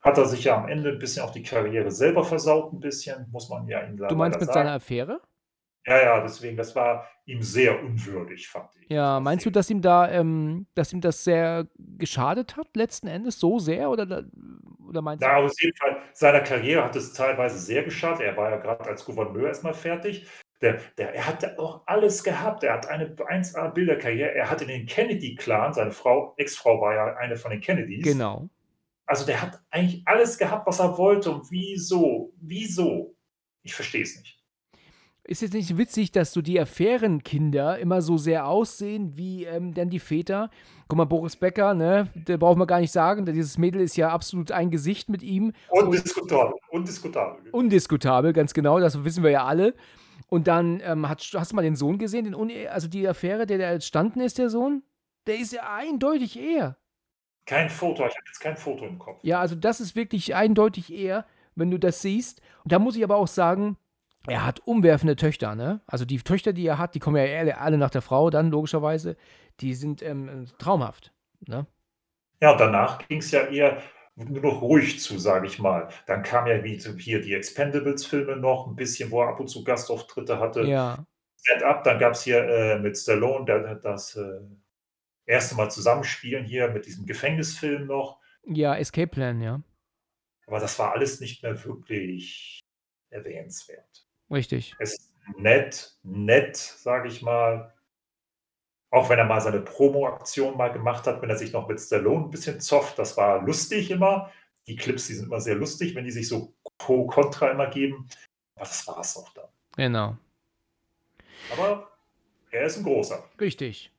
hat er sich ja am Ende ein bisschen auch die Karriere selber versaut, ein bisschen, muss man ja ihm Du meinst mit sagen. seiner Affäre? Ja, ja, deswegen, das war ihm sehr unwürdig, fand ich. Ja, meinst du, dass ihm da, ähm, dass ihm das sehr geschadet hat, letzten Endes, so sehr? Oder, oder meinst Na, du? auf jeden Fall, seiner Karriere hat es teilweise sehr geschadet. Er war ja gerade als Gouverneur erstmal fertig. Der, der, er hatte auch alles gehabt. Er hat eine 1A-Bilderkarriere. Er hat in den Kennedy-Clan, seine Frau, Ex-Frau war ja eine von den Kennedys. Genau. Also der hat eigentlich alles gehabt, was er wollte. Und wieso? Wieso? Ich verstehe es nicht. Ist jetzt nicht witzig, dass so die Affärenkinder immer so sehr aussehen wie ähm, denn die Väter? Guck mal, Boris Becker, ne? Der braucht man gar nicht sagen. Dieses Mädel ist ja absolut ein Gesicht mit ihm. Undiskutabel. Undiskutabel. Undiskutabel, ganz genau. Das wissen wir ja alle. Und dann ähm, hat, hast du mal den Sohn gesehen, den also die Affäre, der da entstanden ist, der Sohn? Der ist ja eindeutig er. Kein Foto, ich habe jetzt kein Foto im Kopf. Ja, also das ist wirklich eindeutig er, wenn du das siehst. Und da muss ich aber auch sagen, er hat umwerfende Töchter, ne? Also die Töchter, die er hat, die kommen ja alle, alle nach der Frau dann, logischerweise. Die sind ähm, traumhaft, ne? Ja, danach ging es ja eher nur noch ruhig zu, sage ich mal. Dann kam ja wie hier die Expendables-Filme noch, ein bisschen, wo er ab und zu Gastauftritte hatte. Ja. Stand Up, dann gab es hier äh, mit Stallone der, das äh, erste Mal Zusammenspielen hier mit diesem Gefängnisfilm noch. Ja, Escape Plan, ja. Aber das war alles nicht mehr wirklich erwähnenswert. Richtig. Es ist nett, nett, sage ich mal. Auch wenn er mal seine Promo-Aktion mal gemacht hat, wenn er sich noch mit Stallone ein bisschen zofft, das war lustig immer. Die Clips, die sind immer sehr lustig, wenn die sich so pro-contra immer geben. Aber das war es auch dann. Genau. Aber er ist ein großer. Richtig.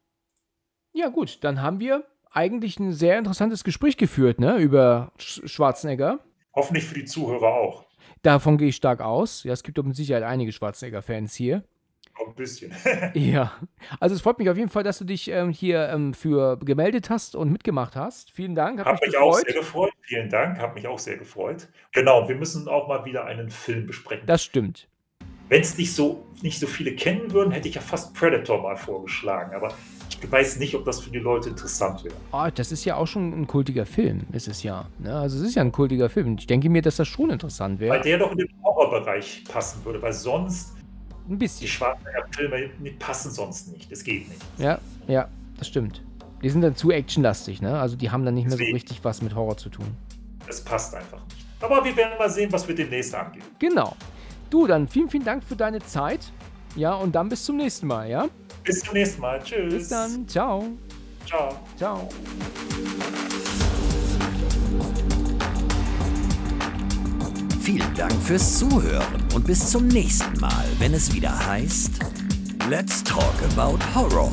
Ja, gut, dann haben wir eigentlich ein sehr interessantes Gespräch geführt, ne, über Sch Schwarzenegger. Hoffentlich für die Zuhörer auch. Davon gehe ich stark aus. Ja, es gibt doch mit Sicherheit einige Schwarzenegger-Fans hier. Auch ein bisschen. Ja, also es freut mich auf jeden Fall, dass du dich ähm, hier ähm, für gemeldet hast und mitgemacht hast. Vielen Dank. Hat Hab mich mich auch sehr gefreut. Vielen Dank, hat mich auch sehr gefreut. Genau, wir müssen auch mal wieder einen Film besprechen. Das stimmt. Wenn es nicht so, nicht so viele kennen würden, hätte ich ja fast Predator mal vorgeschlagen. Aber ich weiß nicht, ob das für die Leute interessant wäre. Oh, das ist ja auch schon ein kultiger Film, ist es ja. Ne? Also es ist ja ein kultiger Film. Ich denke mir, dass das schon interessant Weil wäre. der doch in den Horrorbereich passen würde, weil sonst Ein die bisschen. Schwarzenegger-Filme die passen sonst nicht. Das geht nicht. Ja, ja, das stimmt. Die sind dann zu actionlastig, ne? Also die haben dann nicht mehr so richtig was mit Horror zu tun. Das passt einfach nicht. Aber wir werden mal sehen, was wir demnächst angehen. Genau. Du, dann vielen, vielen Dank für deine Zeit. Ja, und dann bis zum nächsten Mal, ja? Bis zum nächsten Mal. Tschüss. Bis dann. Ciao. Ciao. Ciao. Vielen Dank fürs Zuhören und bis zum nächsten Mal, wenn es wieder heißt Let's Talk About Horror.